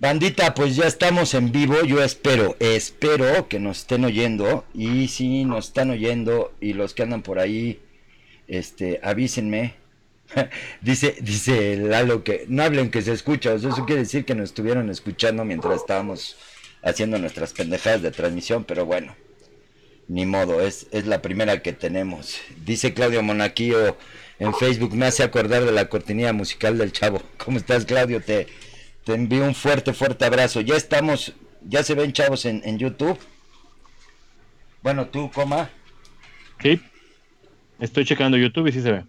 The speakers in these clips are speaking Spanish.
Bandita, pues ya estamos en vivo. Yo espero, espero que nos estén oyendo. Y si nos están oyendo y los que andan por ahí, este, avísenme. dice, dice Lalo que no hablen que se escucha. eso quiere decir que nos estuvieron escuchando mientras estábamos haciendo nuestras pendejadas de transmisión. Pero bueno, ni modo, es, es la primera que tenemos. Dice Claudio Monaquillo en Facebook, me hace acordar de la cortinilla musical del chavo. ¿Cómo estás, Claudio? Te te envío un fuerte, fuerte abrazo. Ya estamos, ya se ven chavos en, en YouTube. Bueno, tú, coma. Sí. Estoy checando YouTube y sí se ve.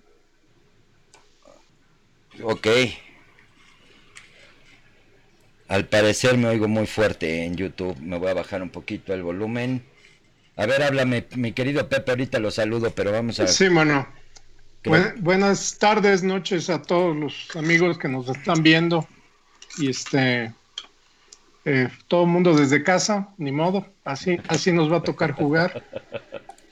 Ok. Al parecer me oigo muy fuerte en YouTube. Me voy a bajar un poquito el volumen. A ver, háblame, mi querido Pepe, ahorita lo saludo, pero vamos a... Sí, bueno. buenas tardes, noches a todos los amigos que nos están viendo y este eh, todo el mundo desde casa, ni modo, así, así nos va a tocar jugar.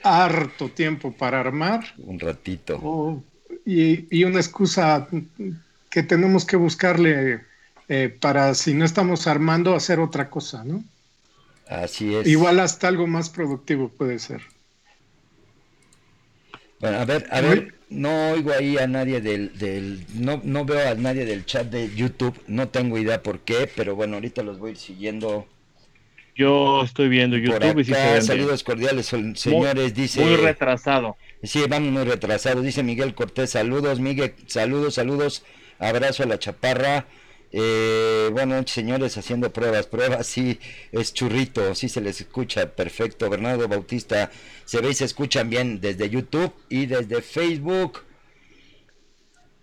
Harto tiempo para armar. Un ratito. Oh, y, una excusa que tenemos que buscarle eh, para si no estamos armando, hacer otra cosa, ¿no? Así es. Igual hasta algo más productivo puede ser. Bueno, a ver, a ver, no oigo ahí a nadie del, del no, no veo a nadie del chat de YouTube, no tengo idea por qué, pero bueno, ahorita los voy a ir siguiendo. Yo estoy viendo YouTube y si Saludos cordiales, señores, dice. Muy retrasado. Sí, vamos muy retrasados, dice Miguel Cortés, saludos, Miguel, saludos, saludos, abrazo a la chaparra. Eh, bueno, señores, haciendo pruebas, pruebas, sí, es churrito, sí se les escucha perfecto. Bernardo Bautista, se ve y se escuchan bien desde YouTube y desde Facebook.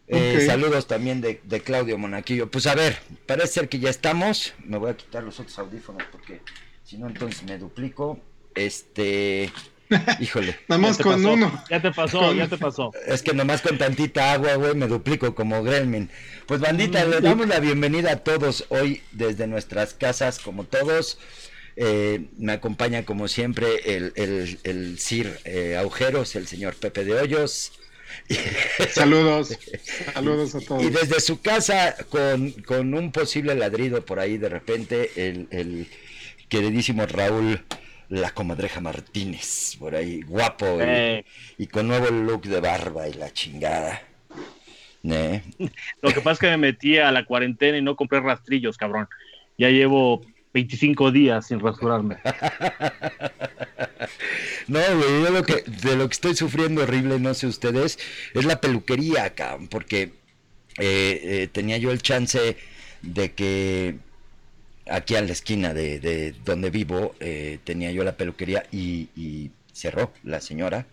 Eh, saludos también de, de, Claudio Monaquillo. Pues a ver, parece ser que ya estamos. Me voy a quitar los otros audífonos porque si no, entonces me duplico. Este. Híjole. Nada con uno. Ya te pasó, ya te pasó. Es que nomás con tantita agua, güey, me duplico como Gremlin. Pues bandita, le damos la bienvenida a todos hoy desde nuestras casas, como todos. Eh, me acompaña como siempre el, el, el Sir eh, Agujeros, el señor Pepe de Hoyos. Saludos, saludos a todos. Y desde su casa, con, con un posible ladrido por ahí de repente, el, el queridísimo Raúl la comadreja Martínez, por ahí, guapo y, y, con nuevo look de barba y la chingada. Lo que pasa es que me metí a la cuarentena y no compré rastrillos, cabrón. Ya llevo 25 días sin rasurarme. no, güey, yo lo que, de lo que estoy sufriendo horrible, no sé ustedes, es la peluquería acá, porque eh, eh, tenía yo el chance de que aquí a la esquina de, donde vivo eh, tenía yo la peluquería y, y, cerró la señora.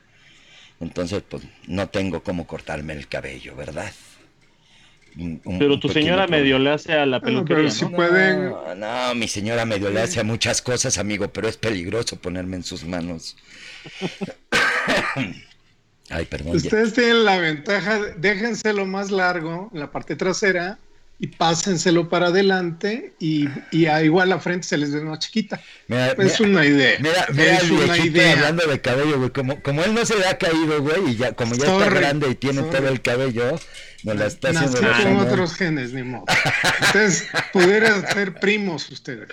Entonces, pues no tengo cómo cortarme el cabello, ¿verdad? pero tu señora medio le hace a la peluquería. ¿no? no, mi señora medio le hace a muchas cosas, amigo, pero es peligroso ponerme en sus manos. Ay, perdón. Ustedes tienen la ventaja, déjenselo más largo, en la parte trasera, y pásenselo para adelante y, y a igual la frente se les ve más chiquita. es una idea. Mira, mira es una idea. hablando de cabello, güey. Como, como él no se le ha caído, güey, y ya, como ya está grande y tiene todo el cabello, no la está haciendo. Nació con otros genes, ni modo. Ustedes pudieran ser primos ustedes.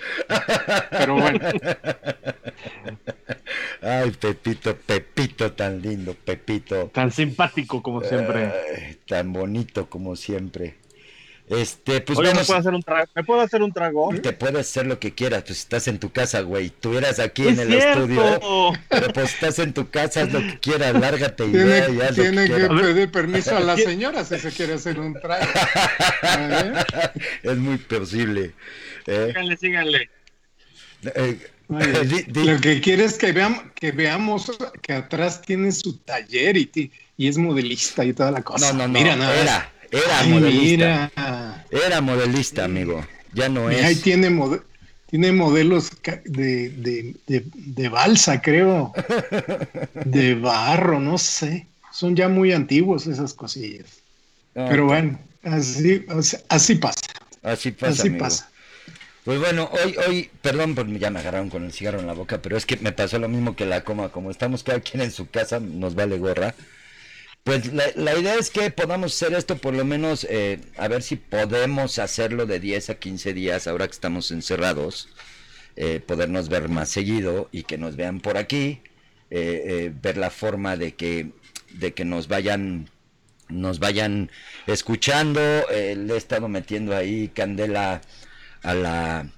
Pero bueno. Ay, Pepito, Pepito, tan lindo, Pepito. Tan simpático como siempre. tan bonito como siempre. Este, pues ¿me, puedo hacer un trago? ¿me puedo hacer un trago? Te puedes hacer lo que quieras, pues estás en tu casa, güey. Estuvieras aquí en el estudio, pero pues estás en tu casa, haz lo que quieras, lárgate y tiene, ya, tiene que, pedir permiso a la señora si se quiere hacer un trago. es muy posible. ¿eh? Síganle, síganle. Eh, lo que quiere es que veamos, que veamos que atrás tiene su taller y, y es modelista y toda la cosa. No, no, no. Mira, nada. Era, era modelista. Era modelista, amigo. Ya no es. Ahí tiene, tiene modelos de, de, de, balsa, creo. de barro, no sé. Son ya muy antiguos esas cosillas. Ah, Pero bueno, así, así pasa. Así pasa. Así pasa. Pues bueno, hoy, hoy, perdón, por ya me agarraron con el cigarro en la boca, pero es que me pasó lo mismo que la coma. Como estamos cada quien en su casa, nos vale gorra Pues la, idea es que podamos hacer esto por lo menos, eh, a ver si podemos hacerlo de 10 a 15 días ahora que estamos encerrados, eh, podernos ver más seguido y que nos vean por aquí, eh, ver la forma de que, de que nos vayan nos vayan escuchando. le he estado metiendo ahí candela a la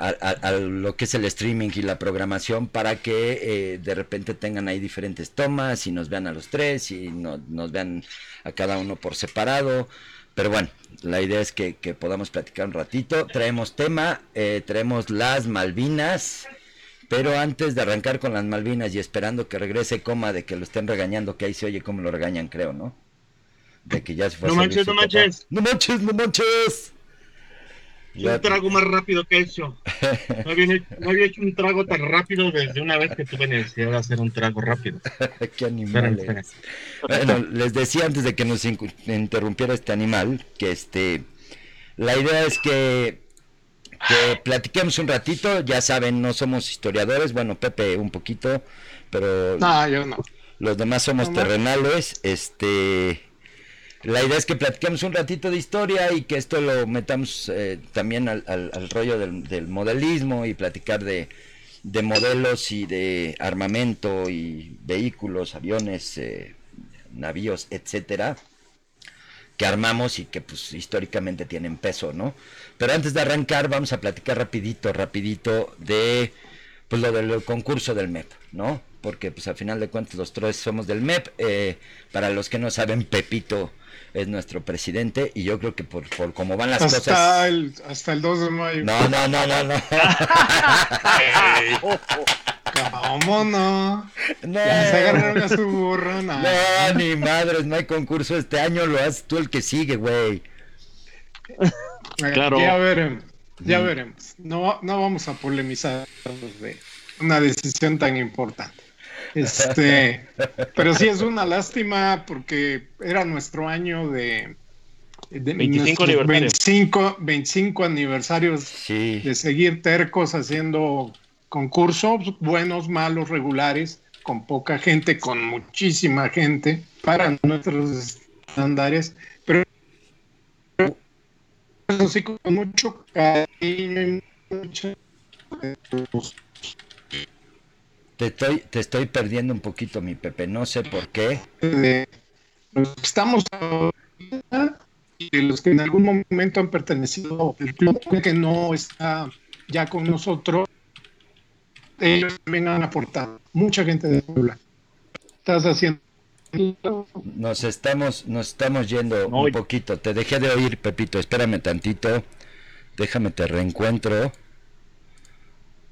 a, lo que es el streaming y la programación para que eh, de repente tengan ahí diferentes tomas y nos vean a los tres y nos vean a cada uno por separado. Pero bueno, la idea es que, podamos platicar un ratito. Traemos tema, eh, traemos las Malvinas. Pero antes de arrancar con las Malvinas y esperando que regrese coma de que lo estén regañando, que ahí se oye cómo lo regañan, creo, ¿no? De que ya se fue No manches, no manches. No manches, no manches un trago más rápido que eso. No había, hecho un trago tan rápido desde una vez que tuve necesidad de hacer un trago rápido. Qué animal. Bueno, les decía antes de que nos interrumpiera este animal que este la idea es que que platiquemos un ratito, ya saben, no somos historiadores, bueno, Pepe un poquito, pero no, yo no. Los demás somos terrenales, este la idea es que platiquemos un ratito de historia y que esto lo metamos eh, también al, rollo del, modelismo y platicar de, modelos y de armamento y vehículos, aviones, eh, navíos, etcétera, que armamos y que pues históricamente tienen peso, ¿no? Pero antes de arrancar vamos a platicar rapidito, rapidito de pues lo del concurso del MEP, ¿no? Porque pues al final de cuentas los tres somos del MEP. Eh, para los que no saben, Pepito es nuestro presidente y yo creo que por, por cómo van las cosas. El, hasta el 2 de mayo. No, no, no, no, no. ¿Cómo no? No. Ya se agarraron a su burro, no. No, ni madres, no hay concurso este año, lo haces tú el que sigue, güey. Claro. Ya veremos, ya veremos. No, no vamos a polemizar de una decisión tan importante. Este, pero sí es una lástima porque era nuestro año de, 25, 25, aniversarios. de seguir tercos haciendo concursos, buenos, malos, regulares, con poca gente, con muchísima gente, para nuestros estándares, pero eso sí con mucho cariño y mucha te estoy, te estoy perdiendo un poquito, mi Pepe, no sé por qué. Estamos y los que en algún momento han pertenecido al club que no está ya con nosotros, ellos también han aportado. Mucha gente de Puebla. Estás haciendo nos estamos, nos estamos yendo un poquito. Te dejé de oír, Pepito. Espérame tantito. Déjame te reencuentro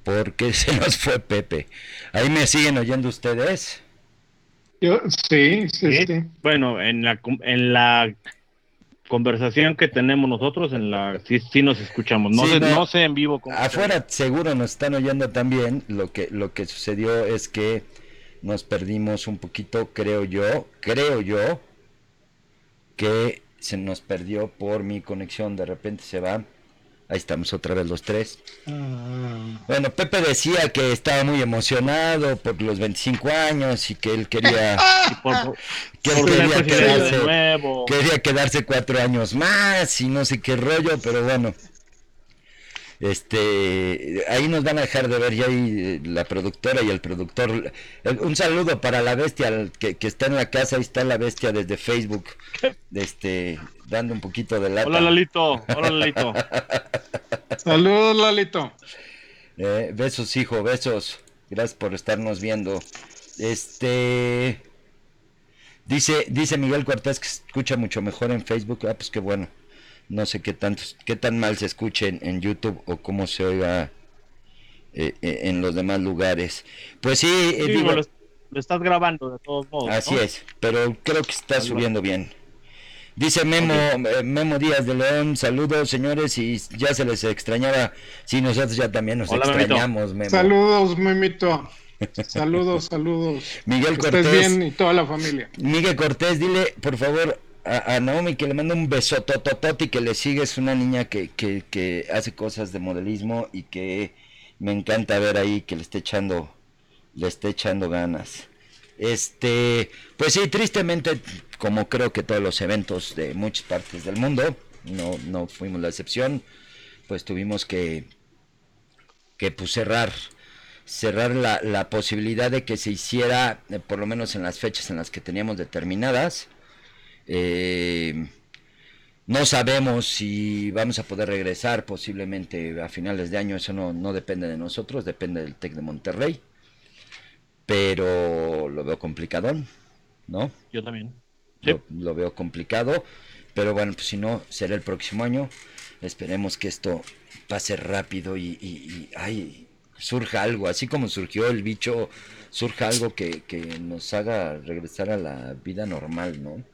porque se nos fue Pepe. ¿Ahí me siguen oyendo ustedes? Yo, sí, sí, sí. Bueno, en la, en la conversación que tenemos nosotros, en la sí, sí nos escuchamos. No, sé, no, sé en vivo. Cómo afuera seguro nos están oyendo también. Lo que, lo que sucedió es que nos perdimos un poquito, creo yo, creo yo, que se nos perdió por mi conexión. De repente se va. Ahí estamos otra vez los tres. Ah. Bueno, Pepe decía que estaba muy emocionado por los 25 años y que él quería, que quería, quedarse, quería quedarse cuatro años más y no sé qué rollo, pero bueno. Este, ahí nos van a dejar de ver ya ahí eh, la productora y el productor. Un saludo para la bestia que, que está en la casa, ahí está la bestia desde Facebook. Este, dando un poquito de lata. Hola Lalito, hola Lalito. Saludos Lalito. Eh, besos hijo, besos. Gracias por estarnos viendo. Este dice dice Miguel Cortés que se escucha mucho mejor en Facebook. Ah, pues qué bueno. No sé qué tanto, qué tan mal se escuche en, YouTube o cómo se oiga eh, eh, en los demás lugares. Pues sí, digo, lo, estás grabando de todos modos. Así es, pero creo que está subiendo bien. Dice Memo, eh, Memo Díaz de León, saludos señores y ya se les extrañaba, sí, nosotros ya también nos extrañamos, Memo. Saludos, Memito. Saludos, saludos. Miguel Cortés. bien y toda la familia. Miguel Cortés, dile por favor a, Naomi que le manda un beso y que le sigue, es una niña que, que, que hace cosas de modelismo y que me encanta ver ahí que le esté echando, le esté echando ganas. Este, pues sí, tristemente, como creo que todos los eventos de muchas partes del mundo, no, no fuimos la excepción, pues tuvimos que, que pues, cerrar la, la, posibilidad de que se hiciera, eh, por lo menos en las fechas en las que teníamos determinadas. Eh, no sabemos si vamos a poder regresar posiblemente a finales de año, eso no, no depende de nosotros, depende del TEC de Monterrey. Pero lo veo complicado, ¿no? Yo también. Lo, veo complicado, pero bueno, pues si no, será el próximo año. Esperemos que esto pase rápido y, y, ay, surja algo, así como surgió el bicho, surja algo que, que nos haga regresar a la vida normal, ¿no?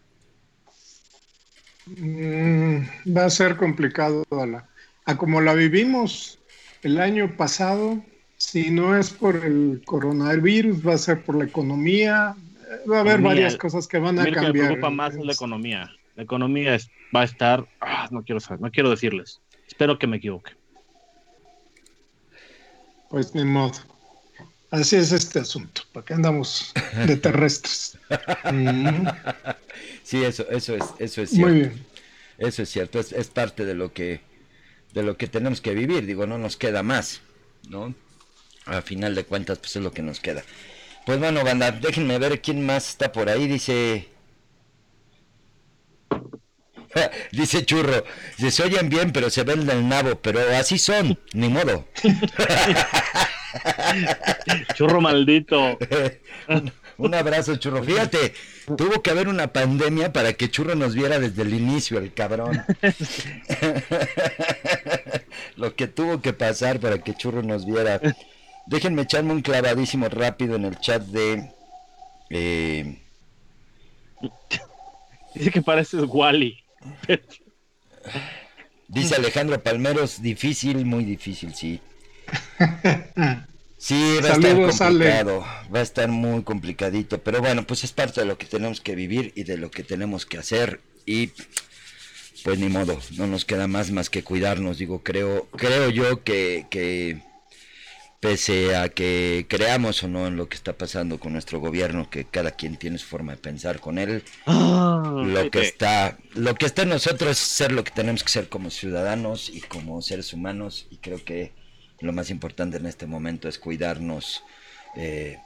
Mm, va a ser complicado a, como la vivimos el año pasado. Si no es por el coronavirus, va a ser por la economía. Va a haber varias cosas que van a cambiar. me preocupa más la economía. La economía va a estar. Ah, no quiero saber, no quiero decirles. Espero que me equivoque. Pues ni modo. Así es este asunto. ¿Para qué andamos de terrestres? Mm. Sí, eso, eso es, eso es cierto. Muy bien. Eso es cierto, es, es, parte de lo que de lo que tenemos que vivir, digo, no nos queda más, ¿no? A final de cuentas, pues es lo que nos queda. Pues bueno, banda, déjenme ver quién más está por ahí, dice Dice Churro, se oyen bien, pero se ven del nabo, pero así son, ni modo. Churro maldito. Un abrazo, churro. Fíjate, tuvo que haber una pandemia para que churro nos viera desde el inicio, el cabrón. Lo que tuvo que pasar para que churro nos viera. Déjenme echarme un clavadísimo rápido en el chat de. Eh... Dice que pareces Wally. Dice Alejandro Palmeros, difícil, muy difícil, sí. Sí, va a estar complicado, va a estar muy complicadito, pero bueno, pues es parte de lo que tenemos que vivir y de lo que tenemos que hacer y pues ni modo, no nos queda más más que cuidarnos, digo, creo creo yo que, que pese a que creamos o no en lo que está pasando con nuestro gobierno, que cada quien tiene su forma de pensar con él, ah, lo que está lo que está en nosotros es ser lo que tenemos que ser como ciudadanos y como seres humanos y creo que lo más importante en este momento es cuidarnos, eh,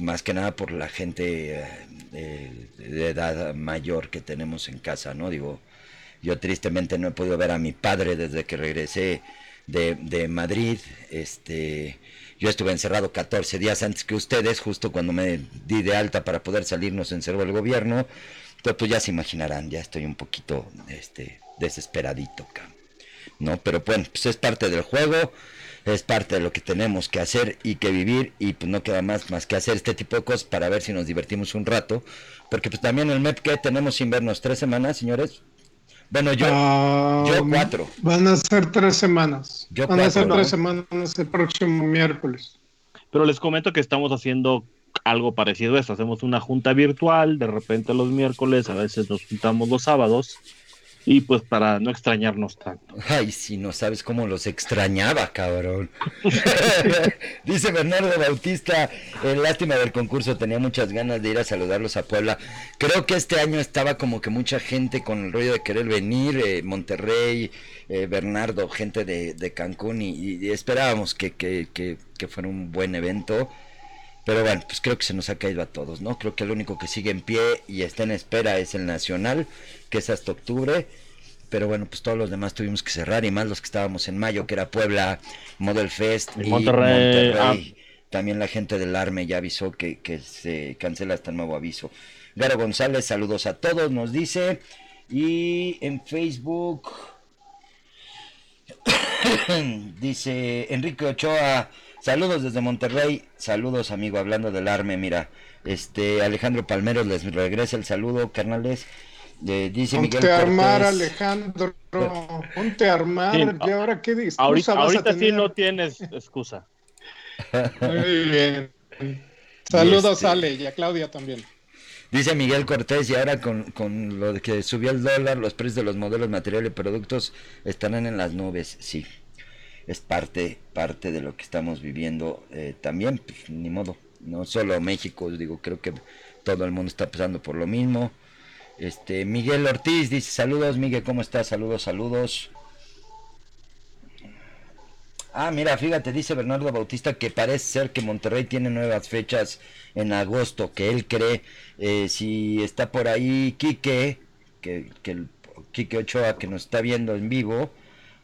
más que nada por la gente eh, de, edad mayor que tenemos en casa, ¿no? Digo, yo tristemente no he podido ver a mi padre desde que regresé de, de Madrid, este... Yo estuve encerrado 14 días antes que ustedes, justo cuando me di de alta para poder salirnos encerró el gobierno. Entonces, pues ya se imaginarán, ya estoy un poquito este, desesperadito, ¿no? Pero bueno, pues es parte del juego es parte de lo que tenemos que hacer y que vivir y pues no queda más más que hacer este tipo de cosas para ver si nos divertimos un rato porque pues también el MEP que tenemos sin vernos tres semanas señores bueno yo ah, yo cuatro. van a ser tres semanas. Van a ser tres semanas el próximo miércoles. Pero les comento que estamos haciendo algo parecido a esto. Hacemos una junta virtual de repente los miércoles a veces nos juntamos los sábados y pues para no extrañarnos tanto. Ay, si no sabes cómo los extrañaba, cabrón. Dice Bernardo Bautista, eh, lástima del concurso, tenía muchas ganas de ir a saludarlos a Puebla. Creo que este año estaba como que mucha gente con el rollo de querer venir, eh, Monterrey, eh, Bernardo, gente de, de Cancún, y, esperábamos que, que, que, que fuera un buen evento. Pero bueno, pues creo que se nos ha caído a todos, ¿no? Creo que el único que sigue en pie y está en espera es el Nacional, que es hasta octubre. Pero bueno, pues todos los demás tuvimos que cerrar y más los que estábamos en mayo, que era Puebla, Model Fest y Monterrey. Ah. También la gente del ARME ya avisó que, que se cancela hasta nuevo aviso. Garo González, saludos a todos, nos dice. Y en Facebook dice Enrique Ochoa, Saludos desde Monterrey, saludos amigo, hablando del arme, mira, este Alejandro Palmeros les regresa el saludo, carnales. Eh, dice ponte Miguel a armar, Alejandro, ponte a armar, ¿y ahora qué dices? Ahorita, ahorita sí no tienes excusa. Muy bien. Saludos, este, Ale, y a Claudia también. Dice Miguel Cortés, y ahora con, con lo de que subió el dólar, los precios de los modelos, materiales y productos estarán en las nubes, sí es parte, parte de lo que estamos viviendo eh, también, pues, ni modo, no solo México, digo, creo que todo el mundo está pasando por lo mismo. Este, Miguel Ortiz dice, saludos, Miguel, ¿cómo estás? Saludos, saludos. Ah, mira, fíjate, dice Bernardo Bautista que parece ser que Monterrey tiene nuevas fechas en agosto, que él cree, eh, si está por ahí Quique, que, que Quique Ochoa que nos está viendo en vivo,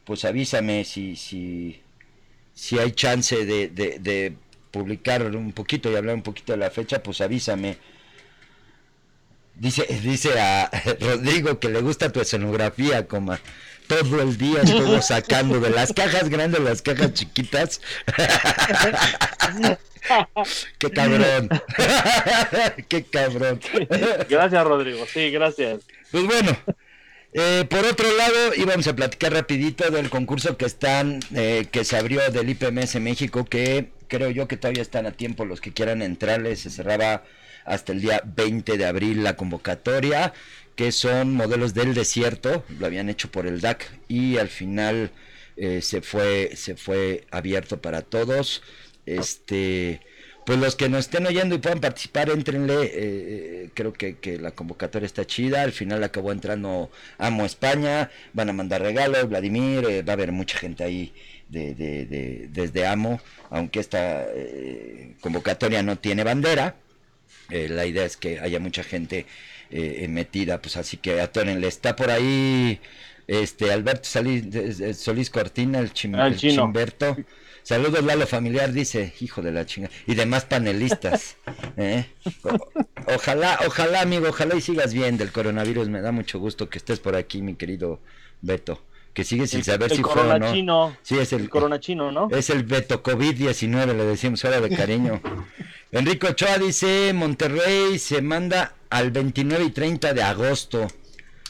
pues avísame si, si, si hay chance de, de, de publicar un poquito y hablar un poquito de la fecha, pues avísame. Dice, dice a Rodrigo que le gusta tu escenografía, coma todo el día estuvo sacando de las cajas grandes las cajas chiquitas. Qué cabrón. Qué cabrón. Gracias, Rodrigo. Sí, gracias. Pues bueno, eh, por otro lado, íbamos a platicar rapidito del concurso que están, eh, que se abrió del IPMS México, que creo yo que todavía están a tiempo los que quieran entrarle, se cerraba hasta el día 20 de abril la convocatoria que son modelos del desierto, lo habían hecho por el DAC y al final eh, se fue se fue abierto para todos. Este, pues los que nos estén oyendo y puedan participar, entrenle. Eh, eh, creo que, la convocatoria está chida. Al final acabó entrando Amo España. Van a mandar regalos, Vladimir. va a haber mucha gente ahí de, de, desde Amo. Aunque esta convocatoria no tiene bandera. la idea es que haya mucha gente eh, metida, pues así que atórenle. Está por ahí este Alberto Solís, Cortina, el, chimberto. Saludos Lalo Familiar, dice, hijo de la chinga. Y demás panelistas. ¿eh? ojalá, ojalá, amigo, ojalá y sigas bien del coronavirus. Me da mucho gusto que estés por aquí, mi querido Beto. Que sigue sin saber si fue o no. Chino. Sí, es el, corona chino, ¿no? Es el Beto COVID-19, le decimos ahora de cariño. Enrico Ochoa dice, Monterrey se manda al 29 y 30 de agosto.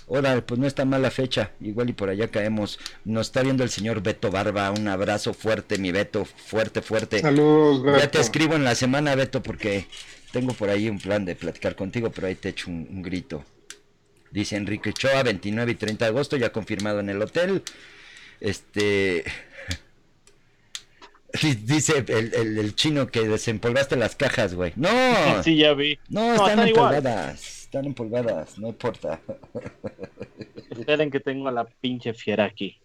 Ahora, pues no está mala fecha, igual y por allá caemos. Nos está viendo el señor Beto Barba, un abrazo fuerte, mi Beto, fuerte, fuerte. Saludos, Beto. Ya te escribo en la semana, Beto, porque tengo por ahí un plan de platicar contigo, pero ahí te echo un, grito. Dice Enrique Ochoa, 29 y 30 de agosto, ya confirmado en el hotel. Este... Dice el, chino que desempolvaste las cajas, güey. No. Sí, ya vi. No, están, empolvadas. Están empolvadas, no importa. Esperen que tengo a la pinche fiera aquí.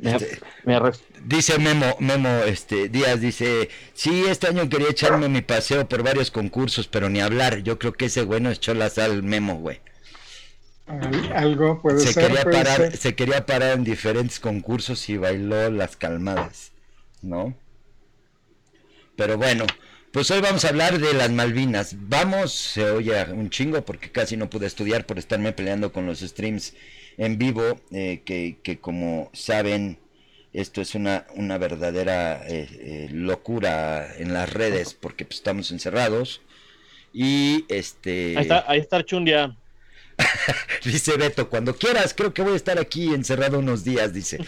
Este, dice Memo, Memo este, Díaz, dice, sí, este año quería echarme mi paseo por varios concursos, pero ni hablar. Yo creo que ese bueno echó la sal Memo, güey. Algo puede se ser. Quería parar, Se quería parar en diferentes concursos y bailó las calmadas. ¿no? Pero bueno, pues hoy vamos a hablar de las Malvinas. Vamos, se oye un chingo porque casi no pude estudiar por estarme peleando con los streams en vivo, eh, que, que, como saben, esto es una, una verdadera eh, eh, locura en las redes porque pues, estamos encerrados. Y este... Ahí está, ahí está Chundia. dice Beto, cuando quieras, creo que voy a estar aquí encerrado unos días, dice.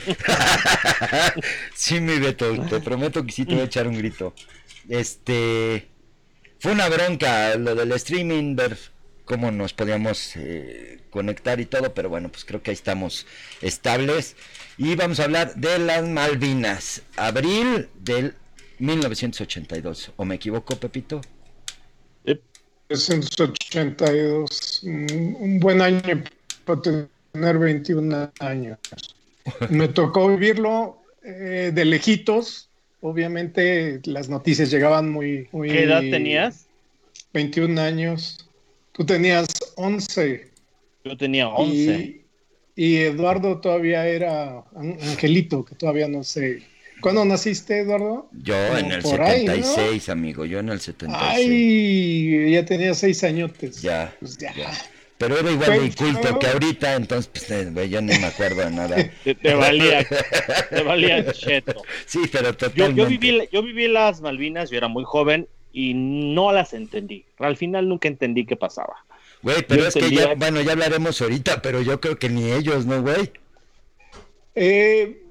sí, mi Beto, te prometo que sí te voy a echar un grito. Este, fue una bronca lo del streaming, ver cómo nos podíamos eh, conectar y todo, pero bueno, pues creo que ahí estamos estables. Y vamos a hablar de las Malvinas, abril del 1982. ¿O me equivoco, Pepito? 1982, un buen año para tener 21 años. Me tocó vivirlo eh, de lejitos. Obviamente las noticias llegaban muy, muy... ¿Qué edad tenías? 21 años. Tú tenías 11. Yo tenía 11. Y, y Eduardo todavía era Angelito, que todavía no sé ¿Cuándo naciste, Eduardo? Yo en el 76, amigo, yo en el 76. Ay, ya tenía seis añotes. Ya, pues ya. Pero era igual de culto que ahorita, entonces pues eh, yo ni me acuerdo de nada. Te, valía, te valía cheto. Sí, pero totalmente. Yo, yo, viví, yo viví las Malvinas, yo era muy joven y no las entendí. Al final nunca entendí qué pasaba. Güey, pero es que ya, bueno, ya hablaremos ahorita, pero yo creo que ni ellos, ¿no, güey? Eh,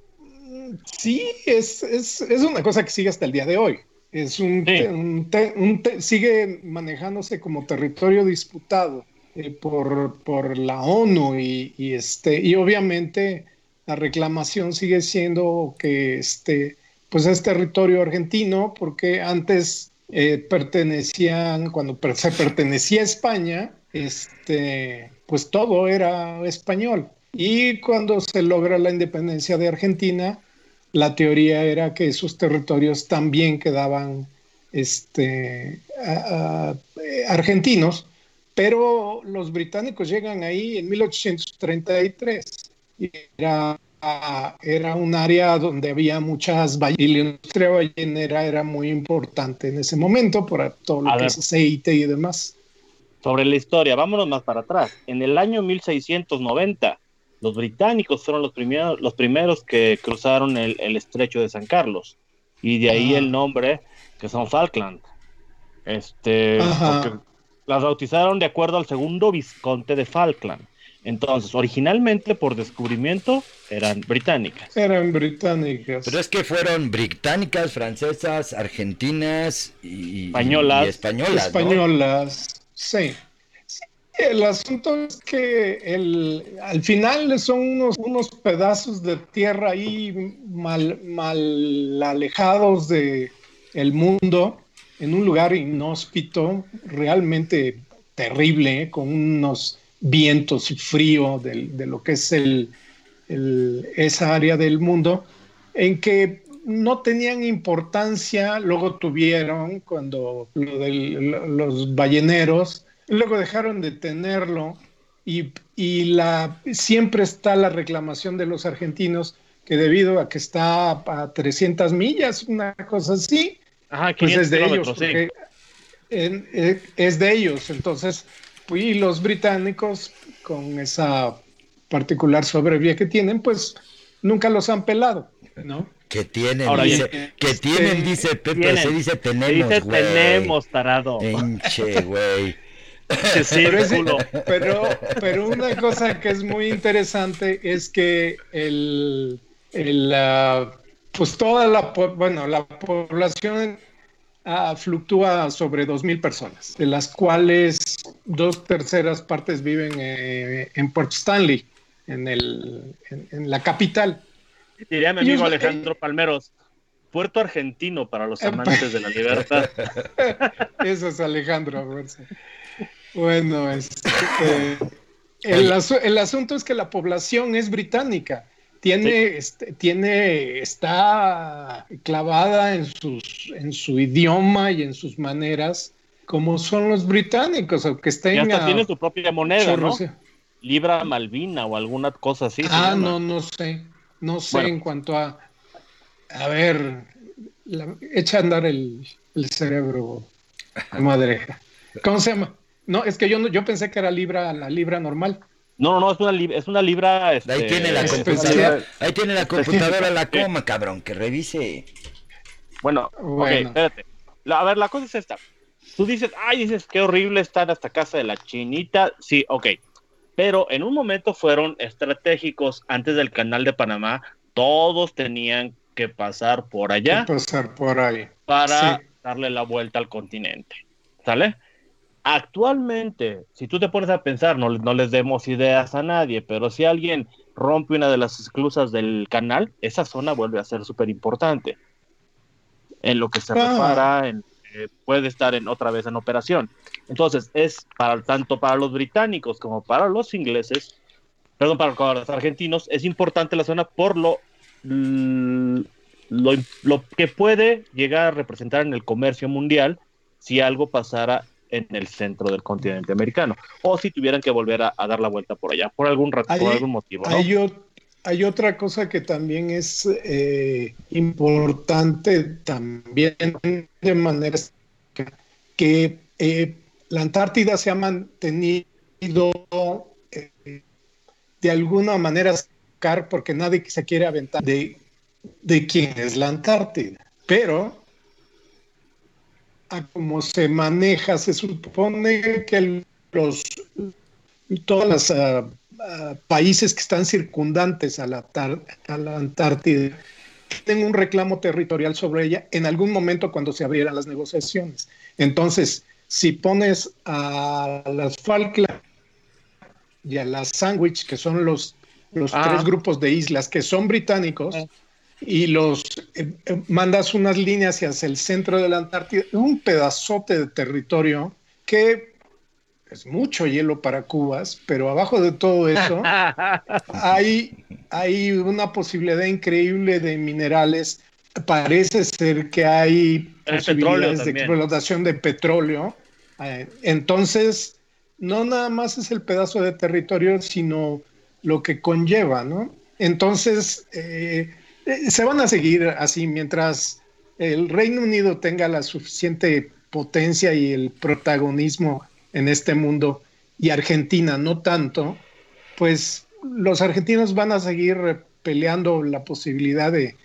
sí, es, es, es, una cosa que sigue hasta el día de hoy. Es un, sigue manejándose como territorio disputado eh, por, por, la ONU y, este, y obviamente la reclamación sigue siendo que este, pues es territorio argentino porque antes eh, pertenecían, cuando se pertenecía a España, este, pues todo era español. Y cuando se logra la independencia de Argentina, la teoría era que esos territorios también quedaban este, argentinos, pero los británicos llegan ahí en 1833 y era, era un área donde había muchas ballenas y la industria ballenera era muy importante en ese momento por todo lo que es aceite y demás. Sobre la historia, vámonos más para atrás. En el año 1690, los británicos fueron los primeros, los primeros que cruzaron el, estrecho de San Carlos. Y de ahí el nombre que son Falkland. Este, las bautizaron de acuerdo al segundo visconte de Falkland. Entonces, originalmente por descubrimiento eran británicas. Eran británicas. Pero es que fueron británicas, francesas, argentinas y españolas. españolas, españolas sí. El asunto es que el, al final son unos, unos pedazos de tierra ahí mal, mal alejados de el mundo en un lugar inhóspito, realmente terrible, con unos vientos y frío de, de lo que es el, esa área del mundo, en que no tenían importancia, luego tuvieron cuando lo de los balleneros, luego dejaron de tenerlo y, y, la, siempre está la reclamación de los argentinos que debido a que está a 300 millas, una cosa así, pues es de ellos. Eh, es de ellos. Entonces, y los británicos, con esa particular sobrevía que tienen, pues nunca los han pelado, ¿no? Que tienen, dice, que tienen, dice Pepe, se dice tenemos, dice tenemos, tarado. Enche, güey. pero, pero, una cosa que es muy interesante es que el, el pues toda la, bueno, la población ah, fluctúa sobre 2.000 personas, de las cuales dos terceras partes viven eh, en Port Stanley, en, el, en, la capital. Diría mi amigo Alejandro Palmeros, Puerto Argentino para los amantes de la libertad. Eso es Alejandro. Bueno, este, el, el, asunto es que la población es británica tiene, este, tiene, está clavada en, sus, en su idioma y en sus maneras, como son los británicos, aunque estén. Y hasta tiene su propia moneda, ¿no? Libra Malvina o alguna cosa así. Ah, no, no sé. No sé en cuanto a. A ver, echa a andar el, el cerebro, madre. ¿Cómo se llama? No, es que yo, yo pensé que era libra, la libra normal. No, no, es una, es una libra. Este, ahí tiene la computadora. Ahí tiene la computadora la coma, cabrón, que revise. Bueno, ok, espérate. a ver, la cosa es esta. Tú dices, ay, dices, qué horrible estar hasta casa de la chinita. Sí, ok. Pero en un momento fueron estratégicos antes del canal de Panamá. Todos tenían que pasar por allá. pasar por ahí. Para darle la vuelta al continente. ¿Sale? Actualmente, si tú te pones a pensar, no, no les demos ideas a nadie, pero si alguien rompe una de las esclusas del canal, esa zona vuelve a ser súper importante. En lo que se ah. repara, eh, puede estar en otra vez en operación. Entonces, es para tanto para los británicos como para los ingleses, perdón, para los argentinos, es importante la zona por lo, lo, lo que puede llegar a representar en el comercio mundial si algo pasara en el centro del continente americano, o si tuvieran que volver a, dar la vuelta por allá, por algún, rato, por algún motivo. Hay, otra cosa que también es eh, importante también de manera que eh, la Antártida se ha mantenido eh, de alguna manera porque nadie se quiere aventar de, de quién es la Antártida. Pero a cómo se maneja, se supone que los todos los ah, ah, países que están circundantes a la, a la Antártida tienen un reclamo territorial sobre ella en algún momento cuando se abrieran las negociaciones. Entonces, si pones a las Falkland y a las Sandwich, que son los, los tres grupos de islas que son británicos, y los eh, eh, mandas unas líneas hacia el centro de la Antártida, un pedazote de territorio que es mucho hielo para Cubas, pero abajo de todo eso hay, hay una posibilidad increíble de minerales. Parece ser que hay posibilidades de explotación de petróleo. Eh, entonces, no nada más es el pedazo de territorio, sino lo que conlleva, ¿no? Entonces, eh, eh, se van a seguir así mientras el Reino Unido tenga la suficiente potencia y el protagonismo en este mundo y Argentina no tanto, pues los argentinos van a seguir peleando la posibilidad de,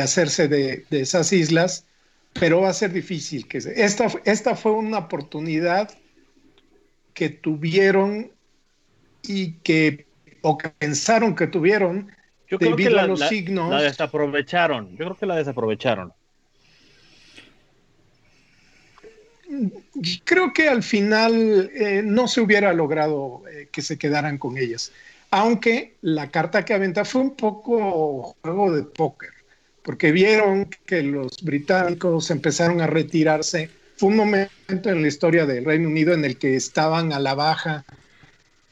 hacerse de, esas islas, pero va a ser difícil. Que esta, esta fue una oportunidad que tuvieron y que, o que pensaron que tuvieron yo creo que la, los signos. La desaprovecharon. Yo creo que la desaprovecharon. Creo que al final eh, no se hubiera logrado eh, que se quedaran con ellas. Aunque la carta que aventa fue un poco juego de póker, porque vieron que los británicos empezaron a retirarse. Fue un momento en la historia del Reino Unido en el que estaban a la baja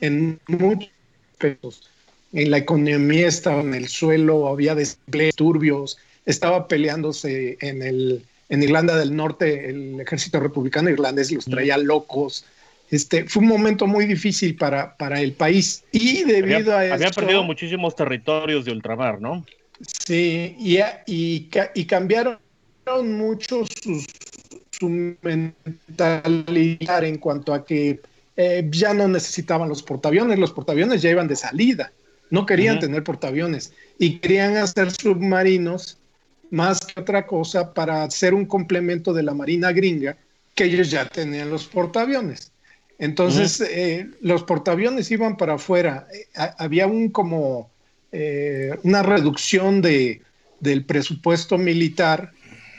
en muchos pesos en la economía estaba en el suelo, había desplegados turbios, estaba peleándose en, el, en Irlanda del Norte, el ejército republicano irlandés los traía locos. Este, fue un momento muy difícil para, para el país y debido a eso... Había perdido muchísimos territorios de ultramar, ¿no? Sí, y, y, y cambiaron mucho su, su mentalidad en cuanto a que eh, ya no necesitaban los portaaviones, los portaaviones ya iban de salida. No querían tener portaaviones y querían hacer submarinos más que otra cosa para hacer un complemento de la Marina gringa, que ellos ya tenían los portaaviones. Entonces, eh, los portaaviones iban para afuera. Eh, había un como eh, una reducción de, del presupuesto militar.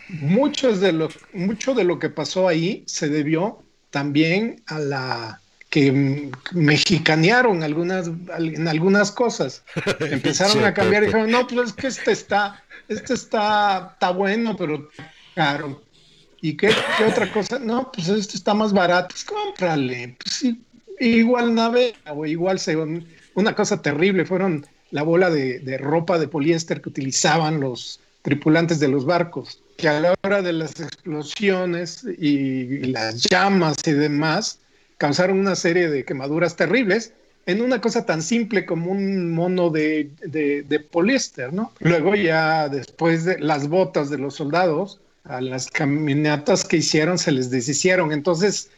Muchos de mucho de lo que pasó ahí se debió también a la que mexicanearon algunas, en algunas cosas. Empezaron a cambiar y dijeron, no, pues es que este está, este está, está bueno, pero caro. ¿Y qué, otra cosa? No, pues este está más barato. Pues cómprale. Pues sí, igual navega, o igual se, una cosa terrible. Fueron la bola de, de ropa de poliéster que utilizaban los tripulantes de los barcos, que a la hora de las explosiones y las llamas y demás, causaron una serie de quemaduras terribles en una cosa tan simple como un mono de, de, poliéster, ¿no? Luego ya después de las botas de los soldados, a las caminatas que hicieron se les deshicieron. Entonces,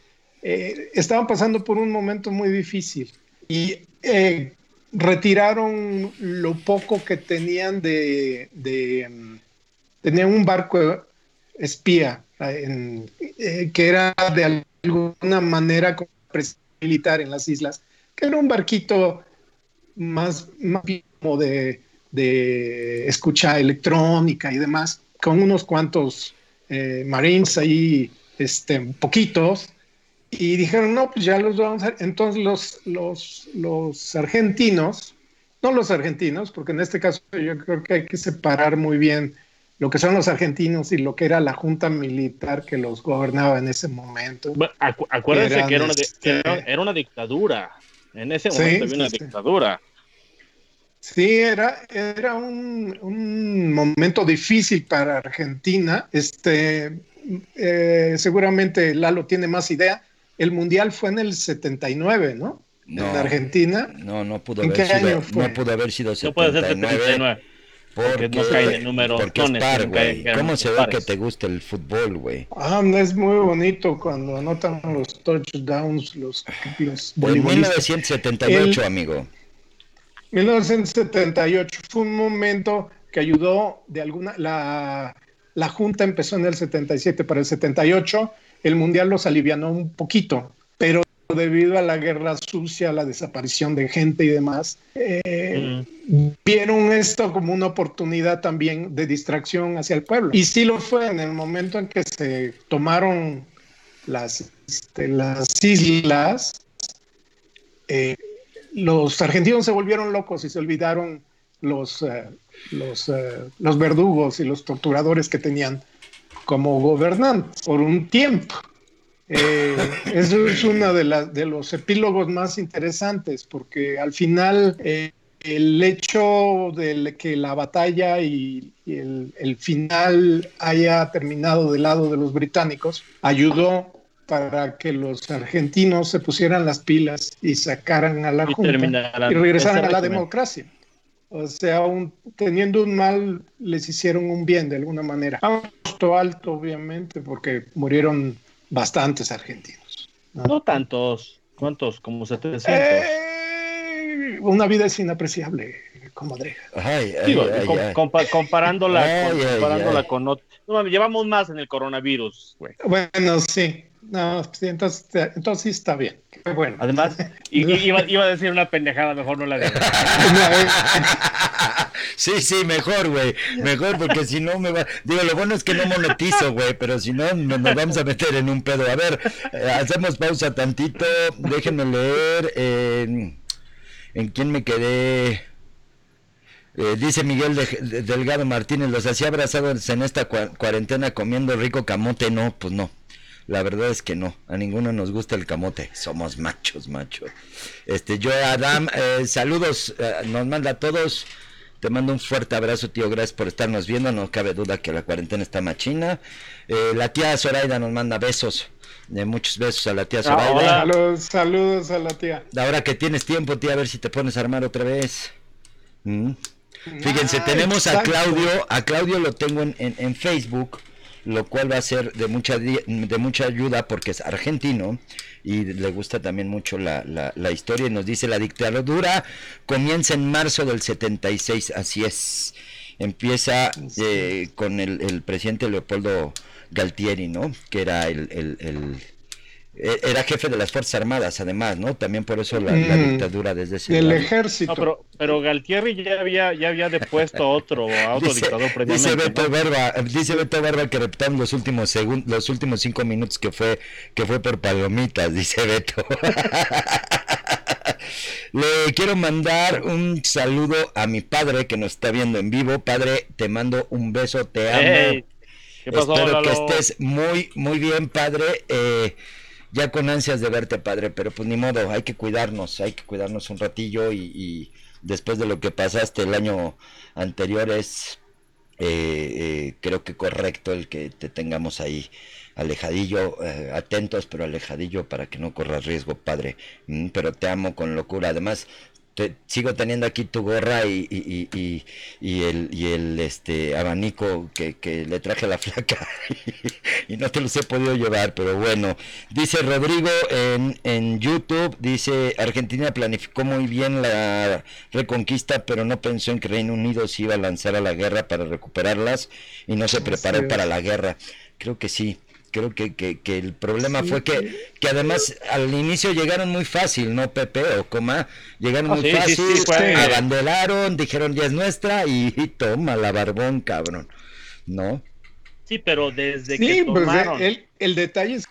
eh, estaban pasando por un momento muy difícil y eh, retiraron lo poco que tenían de... de tenían un barco espía eh, que era de alguna manera militar en las islas, que era un barquito más, más como de, de escucha electrónica y demás, con unos cuantos eh, marines ahí, este, poquitos, y dijeron, no, pues ya los vamos a... Entonces los, los, los argentinos, no los argentinos, porque en este caso yo creo que hay que separar muy bien lo que son los argentinos y lo que era la junta militar que los gobernaba en ese momento. acuérdense que, este era una, dictadura. En ese momento había una dictadura. Sí, era, era un, momento difícil para Argentina. Este, eh, seguramente Lalo tiene más idea. El mundial fue en el 79, ¿no? en Argentina. No, no pudo haber sido. No pudo haber sido 79. No puede ser 79. Porque, no cae en número porque es par, güey. ¿Cómo se ve que te gusta el fútbol, güey? Ah, es muy bonito cuando anotan los touchdowns, los, los 1978, amigo. 1978 fue un momento que ayudó de alguna... La, la Junta empezó en el 77 para el 78, el Mundial los alivianó un poquito, debido a la guerra sucia, la desaparición de gente y demás, eh, vieron esto como una oportunidad también de distracción hacia el pueblo. Y sí lo fue en el momento en que se tomaron las, este, las islas, eh, los argentinos se volvieron locos y se olvidaron los, eh, los, los verdugos y los torturadores que tenían como gobernantes por un tiempo. Eso es uno de, de los epílogos más interesantes, porque al final el hecho de que la batalla y, el, final haya terminado del lado de los británicos ayudó para que los argentinos se pusieran las pilas y sacaran a la Junta y regresaran a la democracia. O sea, teniendo un mal, les hicieron un bien de alguna manera. A costo alto, obviamente, porque murieron bastantes argentinos. No, tantos. ¿Cuántos? Como 700. Eh, una vida es inapreciable, comadre. Ay, comparándola, con, comparándola con no, llevamos más en el coronavirus, güey. Bueno, sí. No, entonces, entonces sí está bien. Bueno. Además, iba, iba, a decir una pendejada, mejor no la digo. sí, sí, mejor, güey. Mejor, porque si no me va. Digo, lo bueno es que no monetizo, güey, pero si no, nos vamos a meter en un pedo. A ver, eh, hacemos pausa tantito. Déjenme leer. ¿En quién me quedé? Eh, dice Miguel Delgado Martínez, ¿los hacía abrazados en esta cuarentena comiendo rico camote? No, pues no. La verdad es que no, a ninguno nos gusta el camote, somos machos, macho. Este, yo Adam, eh, saludos, eh, nos manda a todos. Te mando un fuerte abrazo, tío. Gracias por estarnos viendo. No cabe duda que la cuarentena está machina. Eh, la tía Zoraida nos manda besos. De muchos besos a la tía Zoraida. Saludos, saludos a la tía. Ahora que tienes tiempo, tía, a ver si te pones a armar otra vez. ¿Mm? Fíjense, tenemos a Claudio. A Claudio lo tengo en, en Facebook lo cual va a ser de mucha, de mucha ayuda porque es argentino y le gusta también mucho la, la, historia y nos dice la dictadura comienza en marzo del 76, así es. Empieza eh, con el, el, presidente Leopoldo Galtieri, ¿no? Que era el, el era jefe de las Fuerzas Armadas, además, ¿no? También por eso la, mm. dictadura desde ese El ejército. pero, pero, Galtieri ya había, ya había depuesto a otro, a otro dictador Dice Beto, Barba, dice Beto Barba que repitamos los últimos segundos, los últimos cinco minutos que fue, que fue por palomitas, dice Beto. Le quiero mandar un saludo a mi padre que nos está viendo en vivo. Padre, te mando un beso, te amo. ¿Qué pasó, Espero que estés muy, muy bien, padre. Eh, ya con ansias de verte, padre, pero pues ni modo, hay que cuidarnos, hay que cuidarnos un ratillo y, después de lo que pasaste el año anterior es, eh, eh, creo que correcto el que te tengamos ahí alejadillo, eh, atentos pero alejadillo para que no corras riesgo, padre. Mm, pero te amo con locura. Además, sigo teniendo aquí tu gorra y, y, y, el, y el este abanico que, que le traje a la flaca y no te los he podido llevar, pero bueno. Dice Rodrigo en, en YouTube, dice Argentina planificó muy bien la reconquista, pero no pensó en que Reino Unido se iba a lanzar a la guerra para recuperarlas y no se preparó para la guerra. Creo que sí creo que, que, el problema fue que, que además al inicio llegaron muy fácil, ¿no, Pepe o Coma? Llegaron ah, muy fácil, abanderaron, dijeron ya es nuestra y, toma la barbón, cabrón, ¿no? Sí, pero desde que pues, tomaron... el, el, detalle es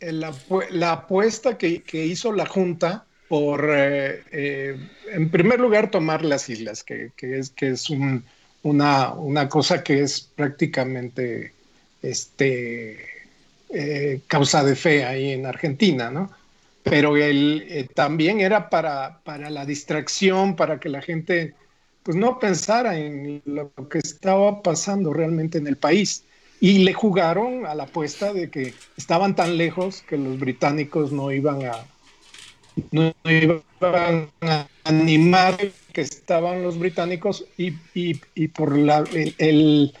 la, la apuesta que, que, hizo la Junta por, eh, eh, en primer lugar, tomar las islas, que, que es, que es un, una, una cosa que es prácticamente este eh, causa de fe ahí en Argentina, ¿no? Pero él eh, también era para, para la distracción, para que la gente pues no pensara en lo que estaba pasando realmente en el país. Y le jugaron a la apuesta de que estaban tan lejos que los británicos no iban a, no iban a animar que estaban los británicos y, y, y por la, el,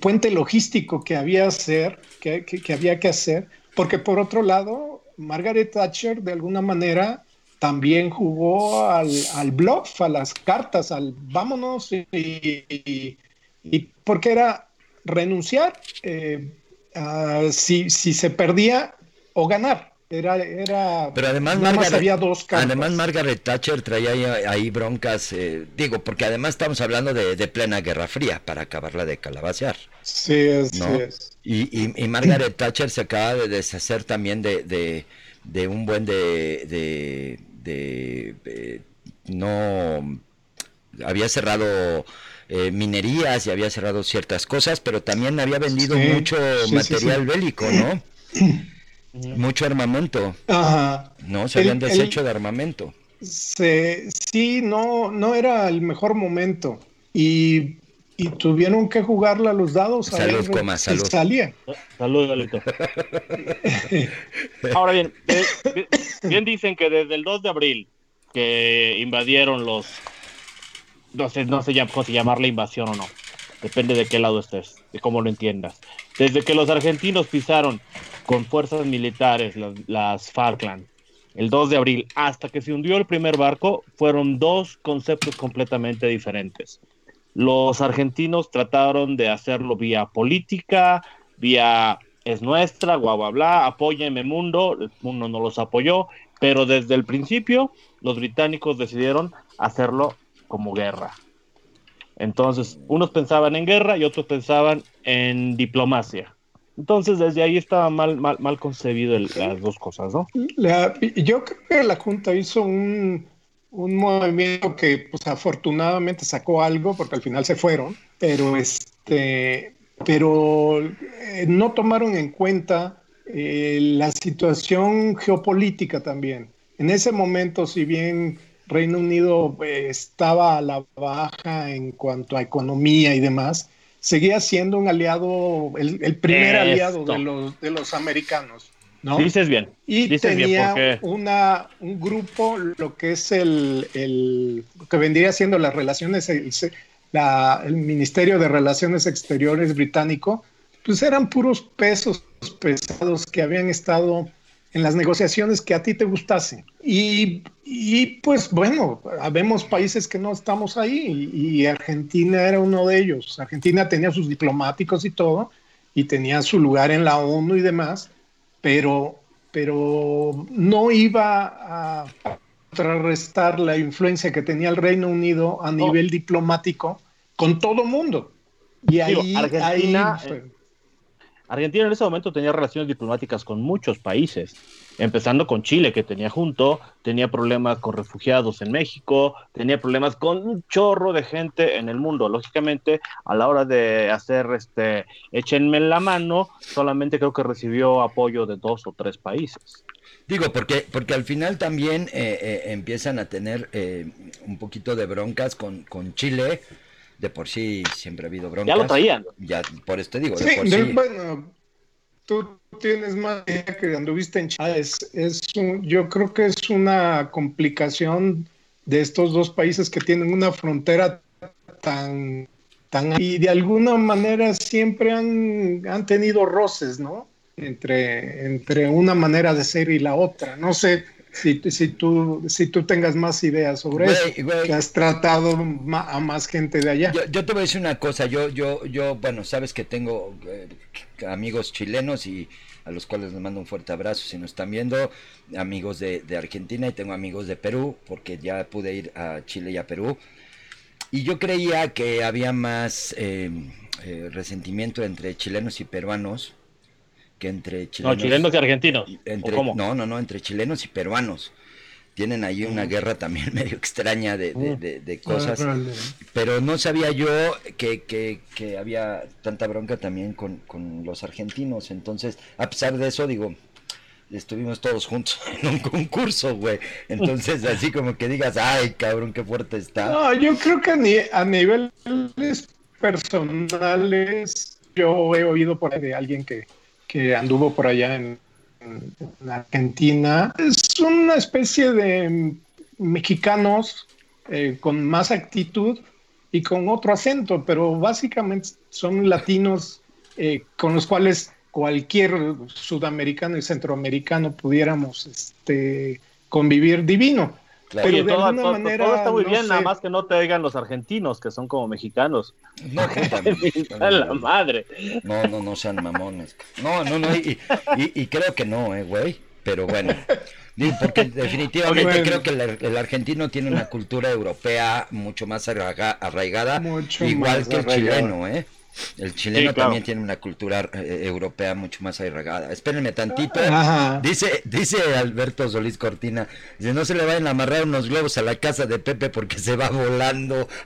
puente logístico que había, hacer, que, había que hacer, porque por otro lado, Margaret Thatcher de alguna manera también jugó al, al bluff, a las cartas, al vámonos, y, porque era renunciar eh, si, si se perdía o ganar. Era, era, Pero además, Margaret, dos además Margaret Thatcher traía ahí, broncas, eh, digo, porque además estamos hablando de, plena Guerra Fría para acabarla de calabacear. Sí, ¿no? Y, y, Margaret Thatcher se acaba de deshacer también de, de, un buen de, de, de, no había cerrado eh, minerías y había cerrado ciertas cosas, pero también había vendido mucho material bélico, ¿no? mucho armamento. Ajá. No, se habían deshecho de armamento. sí, no, no era el mejor momento. Y, tuvieron que jugarla a los dados. Salud, coma, salud. Salía. Salud, Galito. Ahora bien, eh, bien dicen que desde el 2 de abril que invadieron los no sé, no sé si llamarle invasión o no. Depende de qué lado estés, de cómo lo entiendas. Desde que los argentinos pisaron con fuerzas militares las, las Falkland el 2 de abril hasta que se hundió el primer barco, fueron dos conceptos completamente diferentes. Los argentinos trataron de hacerlo vía política, vía es nuestra, bla, bla, bla, apóyeme mundo, el mundo no los apoyó, pero desde el principio los británicos decidieron hacerlo como guerra. Entonces, unos pensaban en guerra y otros pensaban en diplomacia. Entonces, desde ahí estaba mal, mal, mal concebido las dos cosas, ¿no? yo creo que la Junta hizo un, un movimiento que, pues, afortunadamente sacó algo, porque al final se fueron, pero este, pero eh, no tomaron en cuenta eh, la situación geopolítica también. En ese momento, si bien Reino Unido eh, estaba a la baja en cuanto a economía y demás, seguía siendo un aliado, el, primer aliado de los, de los americanos. ¿no? Dices bien. Y tenía una, un grupo, lo que es el, el que vendría siendo las relaciones, el, el Ministerio de Relaciones Exteriores británico, pues eran puros pesos pesados que habían estado en las negociaciones que a ti te gustasen. Y, pues bueno, habemos países que no estamos ahí y, Argentina era uno de ellos. Argentina tenía sus diplomáticos y todo y tenía su lugar en la ONU y demás, pero, pero no iba a contrarrestar la influencia que tenía el Reino Unido a nivel diplomático con todo mundo. Y ahí, Argentina, Argentina en ese momento tenía relaciones diplomáticas con muchos países, empezando con Chile, que tenía junto, tenía problemas con refugiados en México, tenía problemas con un chorro de gente en el mundo. Lógicamente, a la hora de hacer este, échenme la mano, solamente creo que recibió apoyo de dos o tres países. Digo, porque, porque al final también eh, eh, empiezan a tener eh, un poquito de broncas con, con Chile de por sí siempre ha habido broncas. Ya lo traían. Ya, por esto digo, de por sí. Bueno, tú tienes más idea que anduviste en Chile. Es, es yo creo que es una complicación de estos dos países que tienen una frontera tan, tan y de alguna manera siempre han, han tenido roces, ¿no? Entre, entre una manera de ser y la otra. No sé, si, si, tú, si tú tengas más ideas sobre eso, que has tratado a más gente de allá. Yo, te voy a decir una cosa, yo, yo, yo, bueno, sabes que tengo eh, amigos chilenos y a los cuales les mando un fuerte abrazo si nos están viendo, amigos de, Argentina y tengo amigos de Perú, porque ya pude ir a Chile y a Perú. Y yo creía que había más eh, eh, resentimiento entre chilenos y peruanos que entre chilenos. No, chilenos y argentinos. No, no, no, entre chilenos y peruanos. Tienen ahí una mm. guerra también medio extraña de, de, mm. cosas. pero no sabía yo que, que, que, había tanta bronca también con, con los argentinos. Entonces, a pesar de eso, digo, estuvimos todos juntos en un concurso, güey. Entonces, así como que digas, ay, cabrón, qué fuerte está. No, yo creo que a, ni a niveles personales, yo he oído por ahí de alguien que, que anduvo por allá en, Argentina. Es una especie de mexicanos eh, con más actitud y con otro acento, pero básicamente son latinos eh, con los cuales cualquier sudamericano y centroamericano pudiéramos este, convivir divino. Pero de alguna manera, todo está muy bien, nada más que no te digan los argentinos, que son como mexicanos. No, la madre. No, no, no sean mamones. No, no, no, y, y, creo que no, eh, güey. Pero bueno, porque definitivamente creo que el, argentino tiene una cultura europea mucho más arraigada, igual que el chileno, ¿eh? El chileno también tiene una cultura eh, europea mucho más arraigada. Espérenme tantito. Dice, dice Alberto Solís Cortina, dice, no se le vayan a amarrar unos globos a la casa de Pepe porque se va volando.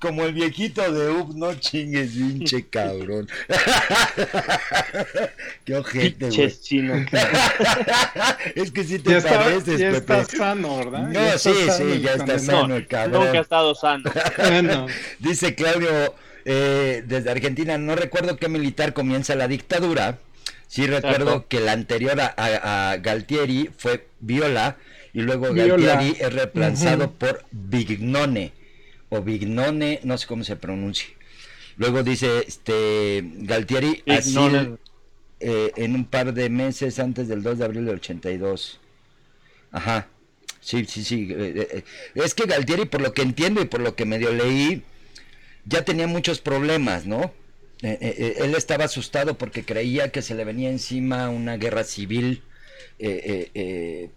Como el viejito de Up, no chingues, pinche cabrón. Qué ojete, güey. es que si te pareces, ya Pepe. está sano, ¿verdad? No, sí, sí, ya está sano, el cabrón. Nunca ha estado sano. Dice Claudio eh, desde Argentina, no recuerdo qué militar comienza la dictadura. Sí recuerdo que la anterior a, Galtieri fue Viola y luego Galtieri es reemplazado por Vignone o Vignone, no sé cómo se pronuncia. Luego dice este Galtieri así eh, en un par de meses antes del 2 de abril del 82. Ajá. Sí, sí, sí. Eh, es que Galtieri, por lo que entiendo y por lo que medio leí, ya tenía muchos problemas, ¿no? Eh, eh, eh, él estaba asustado porque creía que se le venía encima una guerra civil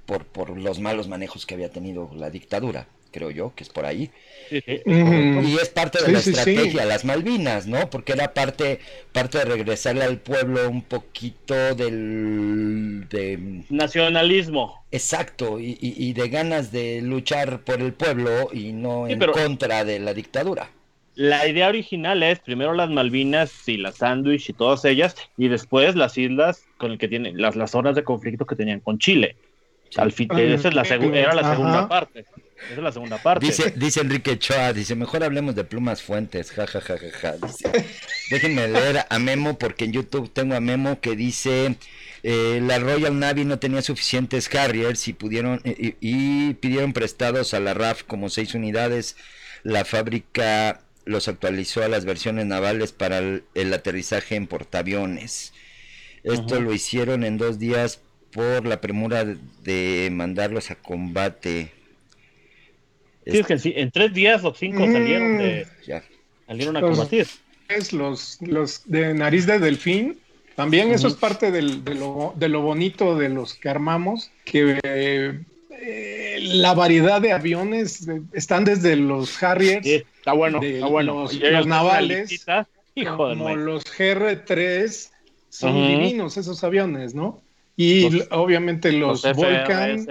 por, por los malos manejos que había tenido la dictadura, creo yo, que es por ahí. Y es parte de la estrategia, las Malvinas, ¿no? Porque era parte, parte de regresarle al pueblo un poquito del... De... Nacionalismo. Exacto, y, de ganas de luchar por el pueblo y no en contra de la dictadura. La idea original es primero las Malvinas y las Sandwich y todas ellas, y después las islas con el que tienen las, las zonas de conflicto que tenían con Chile. Al fin, esa es la era la segunda parte. Esa es la segunda parte. Dice, dice Enrique Choa, dice, mejor hablemos de plumas fuentes, ja, ja, ja, ja, déjenme leer a Memo, porque en YouTube tengo a Memo que dice, eh, la Royal Navy no tenía suficientes carriers y, pudieron, y, y pidieron prestados a la RAF como seis unidades. La fábrica los actualizó a las versiones navales para el, aterrizaje en portaaviones. Esto lo hicieron en dos días por la premura de mandarlos a combate. Sí, es que en tres días los cinco mm. salieron de salieron a combatir. Es los, los de nariz de delfín. También eso es parte de, lo, de, lo, bonito de los que armamos, que eh, la variedad de aviones eh, están desde los Harriers, está bueno, está bueno. Los, navales, como los GR3, son divinos esos aviones, ¿no? Y obviamente los, Volcan.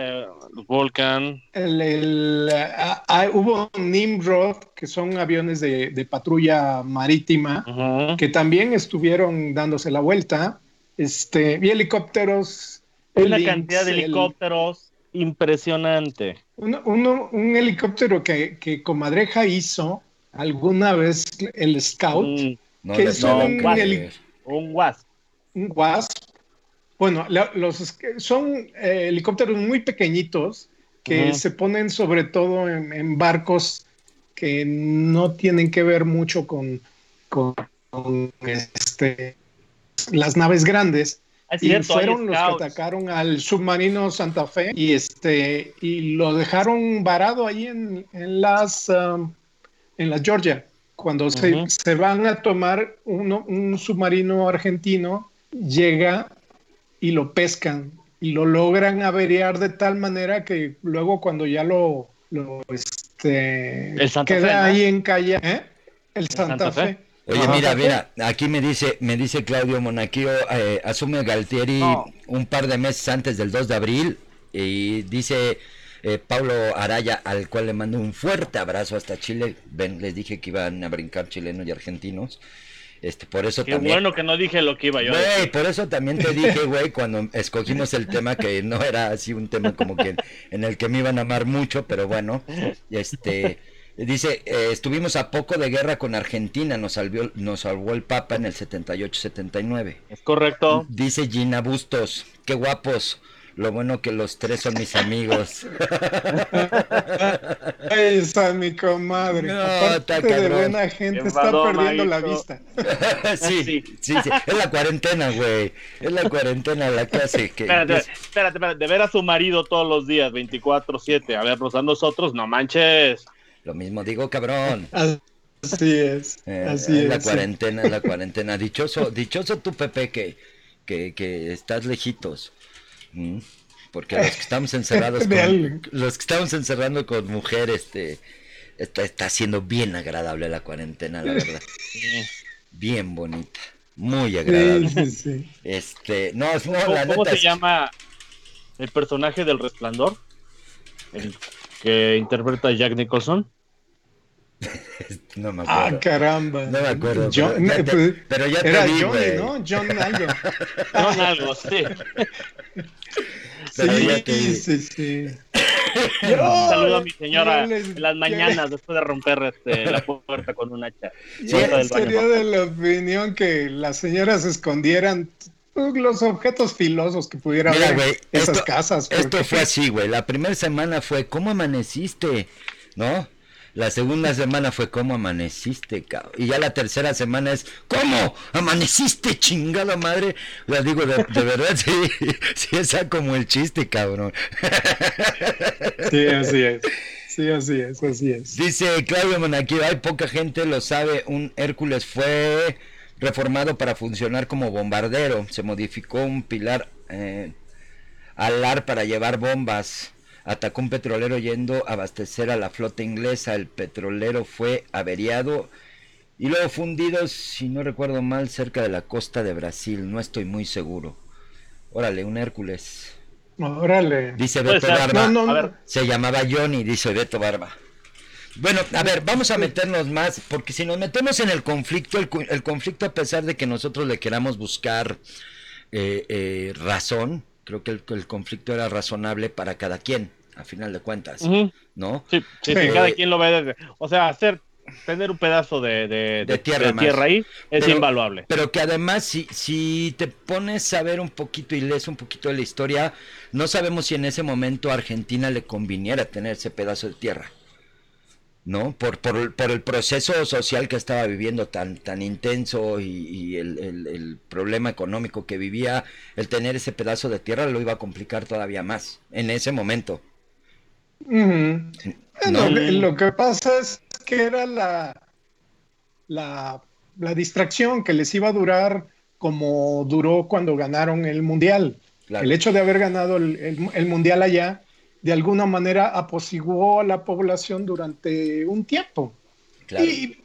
Los Volcan. El, ah, ah, hubo Nimrod, que son aviones de, patrulla marítima, que también estuvieron dándose la vuelta. Este, y helicópteros. Una cantidad de helicópteros impresionante. un helicóptero que, que Comadreja hizo alguna vez, el Scout, mm, que es un, un, Wasp. Un Wasp. Bueno, los, son eh, helicópteros muy pequeñitos que se ponen sobre todo en, barcos que no tienen que ver mucho con, con este, las naves grandes y fueron los que atacaron al submarino Santa Fe y este y lo dejaron varado ahí en, las um, en la Georgia. Cuando se, se, van a tomar uno, un submarino argentino, llega y lo pescan y lo logran averiar de tal manera que luego cuando ya lo, lo este, queda ahí en calle, ¿eh? el Santa, Fe Oye, mira, mira, aquí me dice, me dice Claudio Monaquillo, eh, asume Galtieri un par de meses antes del 2 de abril y dice eh, Pablo Araya, al cual le mando un fuerte abrazo hasta Chile. Ven, les dije que iban a brincar chilenos y argentinos. Este, por eso Qué también. bueno que no dije lo que iba yo. Güey, por eso también te dije, güey, cuando escogimos el tema que no era así un tema como que en el que me iban a amar mucho, pero bueno, este Dice, eh, estuvimos a poco de guerra con Argentina, nos, salvió, nos salvó el Papa en el 78-79. Es correcto. Dice Gina Bustos, qué guapos. Lo bueno que los tres son mis amigos. Esa mi comadre. No, Aparte de buena gente, está perdiendo la vista. sí, sí, sí, Es la cuarentena, güey. Es la cuarentena la que hace que. Espérate, espérate, espérate, De ver a su marido todos los días, 24-7, a vernos a nosotros, no manches. Lo mismo digo, cabrón. Así es. Eh, así es. La cuarentena, la cuarentena. Dichoso, dichoso tú, Pepe, que, que, estás lejitos. Porque los que estamos encerrados con, los que estamos encerrando con mujeres, este, está, está siendo bien agradable la cuarentena, la verdad. Bien bonita. Muy agradable. Sí, sí, Este, no, no la ¿Cómo se llama el personaje del resplandor? El que interpreta Jack Nicholson. no me acuerdo. Ah, caramba. No me acuerdo. pero, ya te, era Johnny, ¿no? John algo. John algo, sí. sí, sí, sí. Un saludo a mi señora en las mañanas después de romper este, la puerta con un hacha. sería de la opinión que las señoras escondieran los objetos filosos que pudieran haber en esas casas. Esto fue así, güey. La primera semana fue, ¿cómo amaneciste? ¿No? La segunda semana fue ¿Cómo amaneciste, cabrón? Y ya la tercera semana es ¿Cómo amaneciste, chingada madre? O digo, de, verdad, sí, sí, esa como el chiste, cabrón. Sí, así es. Sí, así es, así es. Dice Claudio Monaquillo, hay poca gente lo sabe, un Hércules fue reformado para funcionar como bombardero, se modificó un pilar eh, alar para llevar bombas atacó un petrolero yendo a abastecer a la flota inglesa. El petrolero fue averiado y luego fundido, si no recuerdo mal, cerca de la costa de Brasil. No estoy muy seguro. Órale, un Hércules. Órale. Dice Beto Barba. Se llamaba Johnny, dice Beto Barba. Bueno, a ver, vamos a meternos más, porque si nos metemos en el conflicto, el, conflicto a pesar de que nosotros le queramos buscar eh, eh, razón, creo que el, conflicto era razonable para cada quien, a final de cuentas, ¿no? Sí, sí, cada quien lo ve desde... O sea, hacer tener un pedazo de, tierra, tierra, ahí es invaluable. Pero que además, si, si te pones a ver un poquito y lees un poquito de la historia, no sabemos si en ese momento a Argentina le conviniera tener ese pedazo de tierra. ¿No? Por, por, por, el proceso social que estaba viviendo tan, tan intenso y, el, problema económico que vivía, el tener ese pedazo de tierra lo iba a complicar todavía más en ese momento. lo que pasa es que era la, la, distracción que les iba a durar como duró cuando ganaron el Mundial. El hecho de haber ganado el Mundial allá de alguna manera apaciguó a la población durante un tiempo. Y,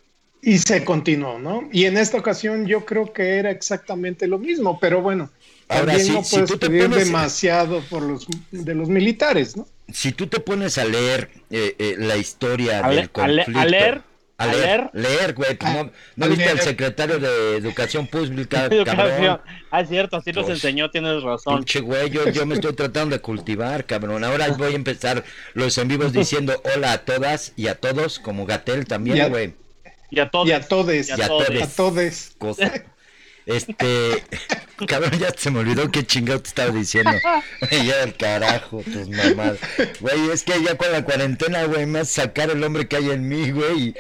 se continuó, ¿no? Y en esta ocasión yo creo que era exactamente lo mismo, pero bueno, también no puedes pedir demasiado por los, de los militares, ¿no? Si tú te pones a leer eh, eh, la historia del conflicto... A leer a, leer, leer, güey. Pues no, no viste al secretario de Educación Pública, cabrón. Ah, es cierto, así nos pues, enseñó, tienes razón. Pinche güey, yo, yo, me estoy tratando de cultivar, cabrón. Ahora voy a empezar los en vivos diciendo hola a todas y a todos, como Gatel también, güey. Y a todos. Y a todes. Y a todes. Este, cabrón, ya se me olvidó qué chingado te estaba diciendo. ya el carajo, tus mamadas. Güey, es que ya con la cuarentena, güey, me hace sacar el hombre que hay en mí, güey.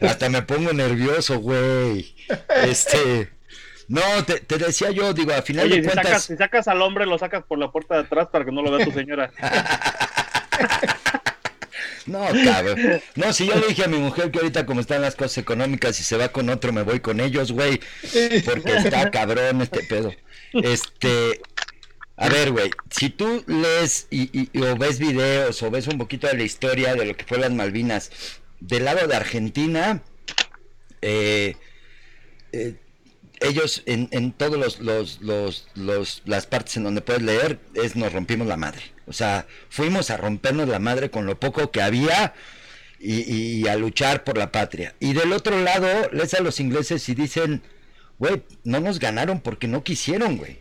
Hasta me pongo nervioso, güey. Este, no, te, te, decía yo, digo, a final de si cuentas. Sacas, si sacas al hombre, lo sacas por la puerta de atrás para que no lo vea tu señora. No, cabrón. No, si yo le dije a mi mujer que ahorita como están las cosas económicas y se va con otro, me voy con ellos, güey. Porque está cabrón este pedo. Este, a ver, güey, si tú lees y, o ves videos o ves un poquito de la historia de lo que fue las Malvinas, del lado de Argentina, eh, eh, ellos en, en todos los, los, las partes en donde puedes leer es nos rompimos la madre. O sea, fuimos a rompernos la madre con lo poco que había y, a luchar por la patria. Y del otro lado, lees a los ingleses y dicen, güey, no nos ganaron porque no quisieron, güey.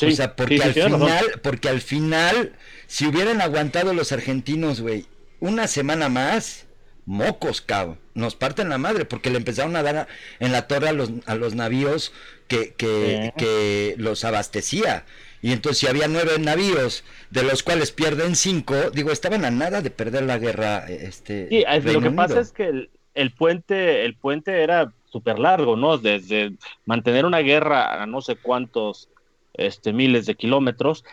o sea, porque al final, porque al final, si hubieran aguantado los argentinos, güey, una semana más, mocos, cabrón. Nos parten la madre porque le empezaron a dar en la torre a los, a los navíos que, que, que los abastecía. Y entonces si había nueve navíos, de los cuales pierden cinco, digo, estaban a nada de perder la guerra. Este, sí, lo que pasa es que el, puente, el puente era súper largo, ¿no? Desde mantener una guerra a no sé cuántos este, miles de kilómetros,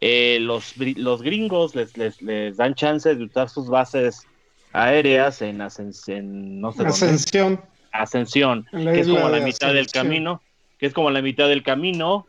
eh, los, los gringos les, les, les dan chance de usar sus bases aéreas en, ascensión, no sé Ascensión. Ascensión, que es como la mitad del camino, que es como la mitad del camino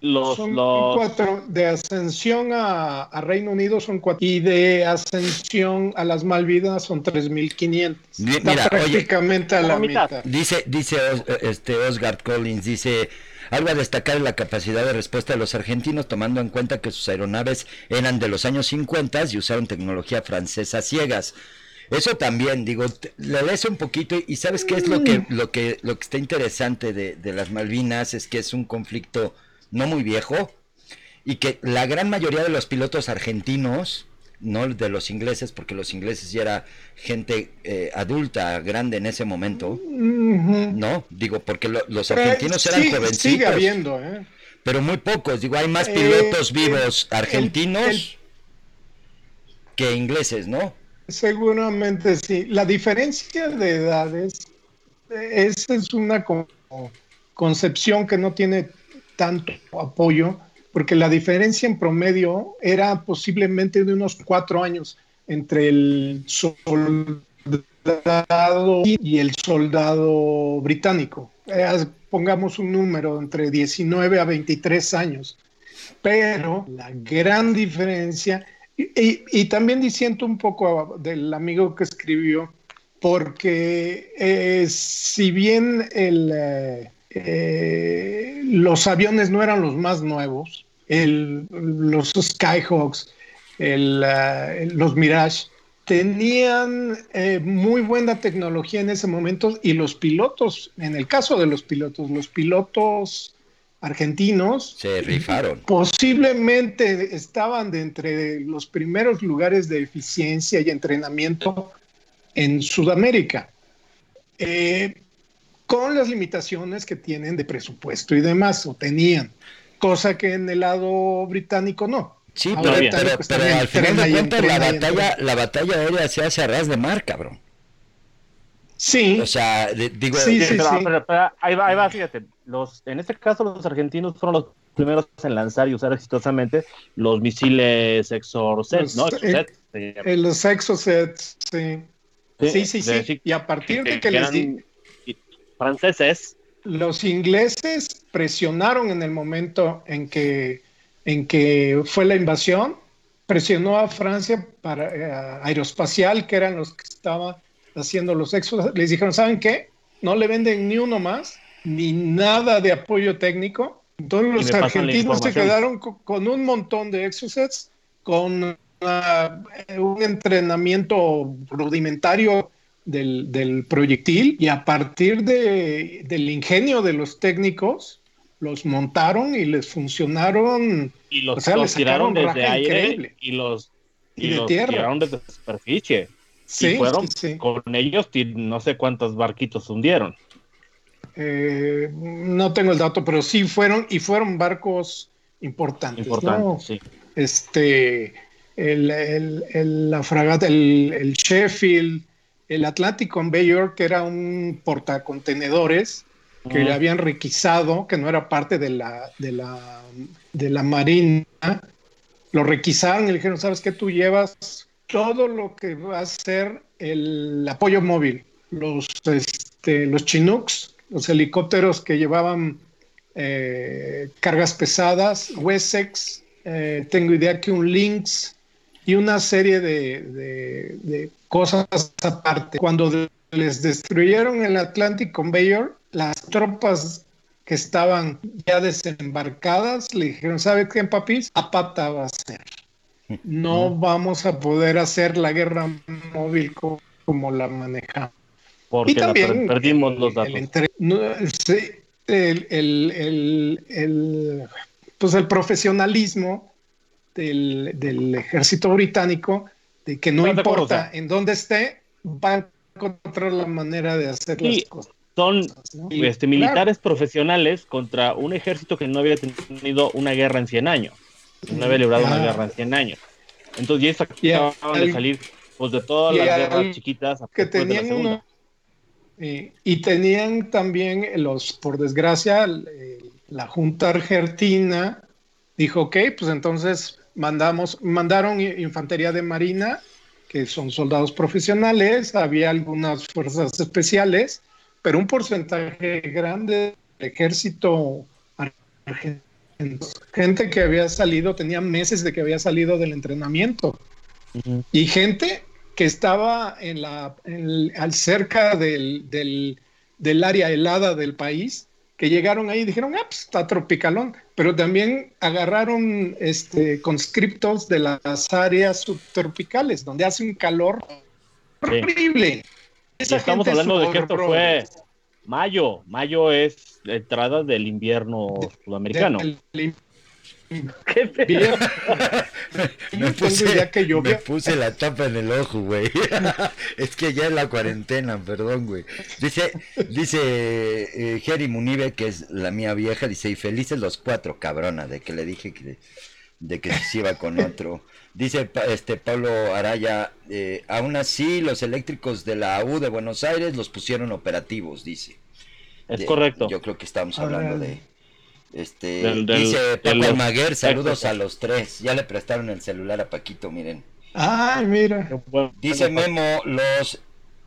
los, son los- cuatro. De ascensión a, a Reino Unido son cuatro. Y de ascensión a las Malvinas son 3.500. Mi- Está mira, oye, prácticamente a la la mitad. mitad. Dice, dice este Osgard Collins, dice, algo a destacar es la capacidad de respuesta de los argentinos, tomando en cuenta que sus aeronaves eran de los años 50 y usaron tecnología francesa ciegas. Eso también, digo, le lees un poquito y sabes qué es lo que, lo que, lo que está interesante de, de las Malvinas, es que es un conflicto no muy viejo y que la gran mayoría de los pilotos argentinos, no de los ingleses, porque los ingleses ya era gente eh, adulta, grande en ese momento, no, digo, porque lo- los Pero argentinos eran sí- jovencitos, Sigue habiendo, ¿eh? pero muy pocos. Digo, hay más Eh, pilotos vivos argentinos el- que ingleses, ¿no? Seguramente sí. La diferencia de edades, eh, esa es una co- concepción que no tiene tanto apoyo, porque la diferencia en promedio era posiblemente de unos cuatro años entre el soldado y el soldado británico. Eh, pongamos un número entre 19 a 23 años. Pero la gran diferencia y, también disiento un poco del amigo que escribió, porque eh, si bien el, eh, eh, los aviones no eran los más nuevos, el- los Skyhawks, el, eh, los Mirage, tenían eh, muy buena tecnología en ese momento y los pilotos, en el caso de los pilotos, los pilotos argentinos Se rifaron. posiblemente estaban de entre los primeros lugares de eficiencia y entrenamiento en Sudamérica, eh, con las limitaciones que tienen de presupuesto y demás, o tenían, cosa que en el lado británico no. Sí, Ahora pero, al final de cuentas la batalla, la batalla aérea se hace a ras de mar, cabrón. Sí, O sea, de- digo, Sí, Sí, pero, sí. pero- pero ahí va, ahí va, fíjate. Los, en este caso, los argentinos fueron los primeros en lanzar y usar exitosamente los misiles Exocet, Los- ¿no? eh, Exocet, eh, los exosets, sí. Sí, sí, sí. de- Y a partir de que que les eran di, franceses, los ingleses presionaron en el momento en que, en que fue la invasión, presionó a Francia para eh, aeroespacial, que eran los que estaban haciendo los exos, les dijeron, ¿saben qué? No le venden ni uno más, ni nada de apoyo técnico. Entonces los argentinos se quedaron co- con, un montón de exosets, con ah, un entrenamiento rudimentario del, del proyectil y a partir de, del ingenio de los técnicos los montaron y les funcionaron y los, O sea, los tiraron desde aire increíble. y los, y Y de los tierra. tiraron desde superficie. sí, y fueron sí, sí. con ellos, ti- no sé cuántos barquitos hundieron. Eh, no tengo el dato, pero sí fueron y fueron barcos importantes. Importante, ¿no? sí. Este, el, el- el- la fragata, el, el Sheffield, el Atlantic Conveyor, que era un portacontenedores que le habían requisado, que no era parte de la, de la, de la marina, lo requisaron y le dijeron, ¿sabes qué? Tú llevas todo lo que va a ser el apoyo móvil, los, este, los Chinooks, los helicópteros que llevaban eh, cargas pesadas, Wessex, eh, tengo idea que un Lynx y una serie de, de- de cosas aparte. Cuando de- les destruyeron el Atlantic Conveyor, las tropas que estaban ya desembarcadas le dijeron, ¿sabe qué, papis? A pata va a ser. No vamos a poder hacer la guerra móvil co- como la manejamos. Porque Y la también per- perdimos los el datos. entre- no, sí, el, el- el- el- pues el profesionalismo del, del ejército británico, de que no ¿Estás de acuerdo, importa en dónde esté, va a encontrar la manera de hacer Sí, las cosas. Son ¿no? este, Claro. militares profesionales contra un ejército que no había tenido una guerra en 100 años. No había librado una guerra en 100 años. Entonces, ya Y acababan de al- salir pues, de todas las guerras chiquitas. que tenían uno y, y tenían también los, por desgracia, la Junta Argentina dijo, ok, pues entonces mandamos, mandaron infantería de marina, que son soldados profesionales, había algunas fuerzas especiales, pero un porcentaje grande del ejército argentino Gente que había salido, tenía meses de que había salido del entrenamiento. Y gente que estaba en la, al cerca del, del, área helada del país, que llegaron ahí y dijeron, ah, pues está tropicalón, pero también agarraron este, conscriptos de las áreas subtropicales, donde hace un calor horrible. estamos hablando de que esto fue mayo, mayo es entrada del invierno sudamericano. me, puse, que me puse la tapa en el ojo, güey. es que ya es la cuarentena, perdón, güey. Dice, dice eh, Jerry Munibe, que es la mía vieja, dice, y felices los cuatro, cabrona, de que le dije que, de que se iba con otro. Dice este Pablo Araya, eh, aún así los eléctricos de la U de Buenos Aires los pusieron operativos, dice. Es correcto. Yo creo que estamos hablando de este, dice Pepe Maguer, saludos a los tres. Ya le prestaron el celular a Paquito, miren. Ay, mira. Dice Memo, los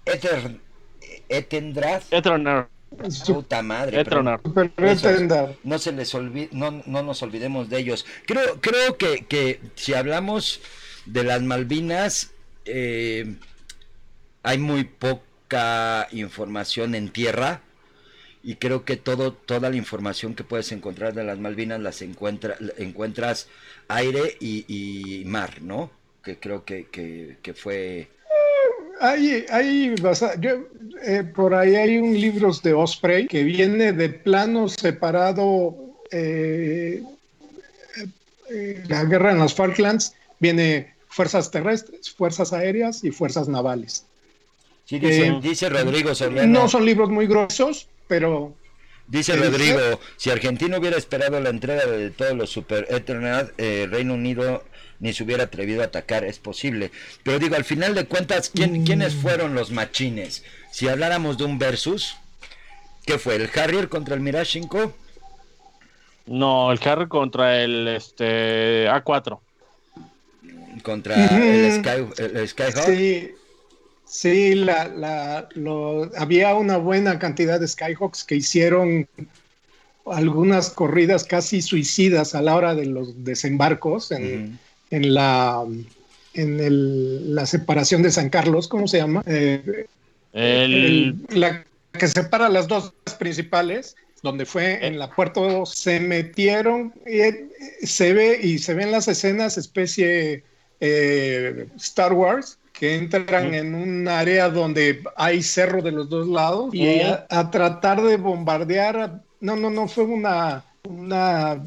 Ether, Etendras. Puta madre. no se les olvide, no, no nos olvidemos de ellos. Creo, creo que, que si hablamos de las Malvinas, eh, hay muy poca información en tierra y creo que todo toda la información que puedes encontrar de las Malvinas las encuentra, encuentras aire y, mar, ¿no? Que creo que, que, fue... Hay, hay yo, eh, por ahí hay un libro de Osprey que viene de plano separado eh, eh, la guerra en las Falklands, viene fuerzas terrestres, fuerzas aéreas y fuerzas navales. Sí, dice, dice Rodrigo No son libros muy gruesos, pero... Dice Rodrigo, si Argentina hubiera esperado la entrega de todos los Super Eternal, eh, Reino Unido ni se hubiera atrevido a atacar, es posible. Pero digo, al final de cuentas, ¿quién, ¿quiénes mm. fueron los machines? Si habláramos de un versus, ¿qué fue? ¿El Harrier contra el Mirage 5? No, el Harrier contra el este, A4. Contra el, Sky, el Skyhawk. Sí, Sí, la, la, había una buena cantidad de Skyhawks que hicieron algunas corridas casi suicidas a la hora de los desembarcos en, la, en la separación de San Carlos, ¿cómo se llama? Eh, la que separa las dos principales, donde fue en la puerto, se metieron y eh, se ve y se ven las escenas especie eh, Star Wars que entran en un área donde hay cerro de los dos lados y a, tratar de bombardear. No, no, no, fue una, una,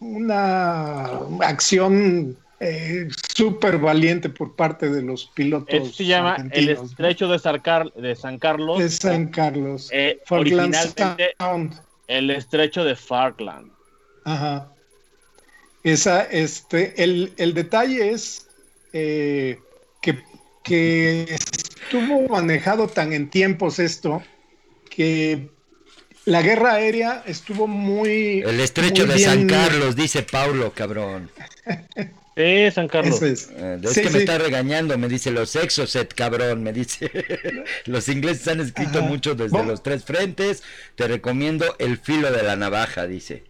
una acción eh, súper valiente por parte de los pilotos. Eso se llama el estrecho de San, de San Carlos. De San Carlos. Eh, originalmente el estrecho de Falkland. Ajá. Esa, este, el, el detalle es eh, que estuvo manejado tan en tiempos esto que la guerra aérea estuvo muy. El estrecho de San Carlos, dice Paulo, cabrón. Sí, San Carlos. Es, eh, que me está regañando, me dice los exoset, cabrón, me dice. los ingleses han escrito mucho desde los tres frentes. Te recomiendo El filo de la navaja, dice.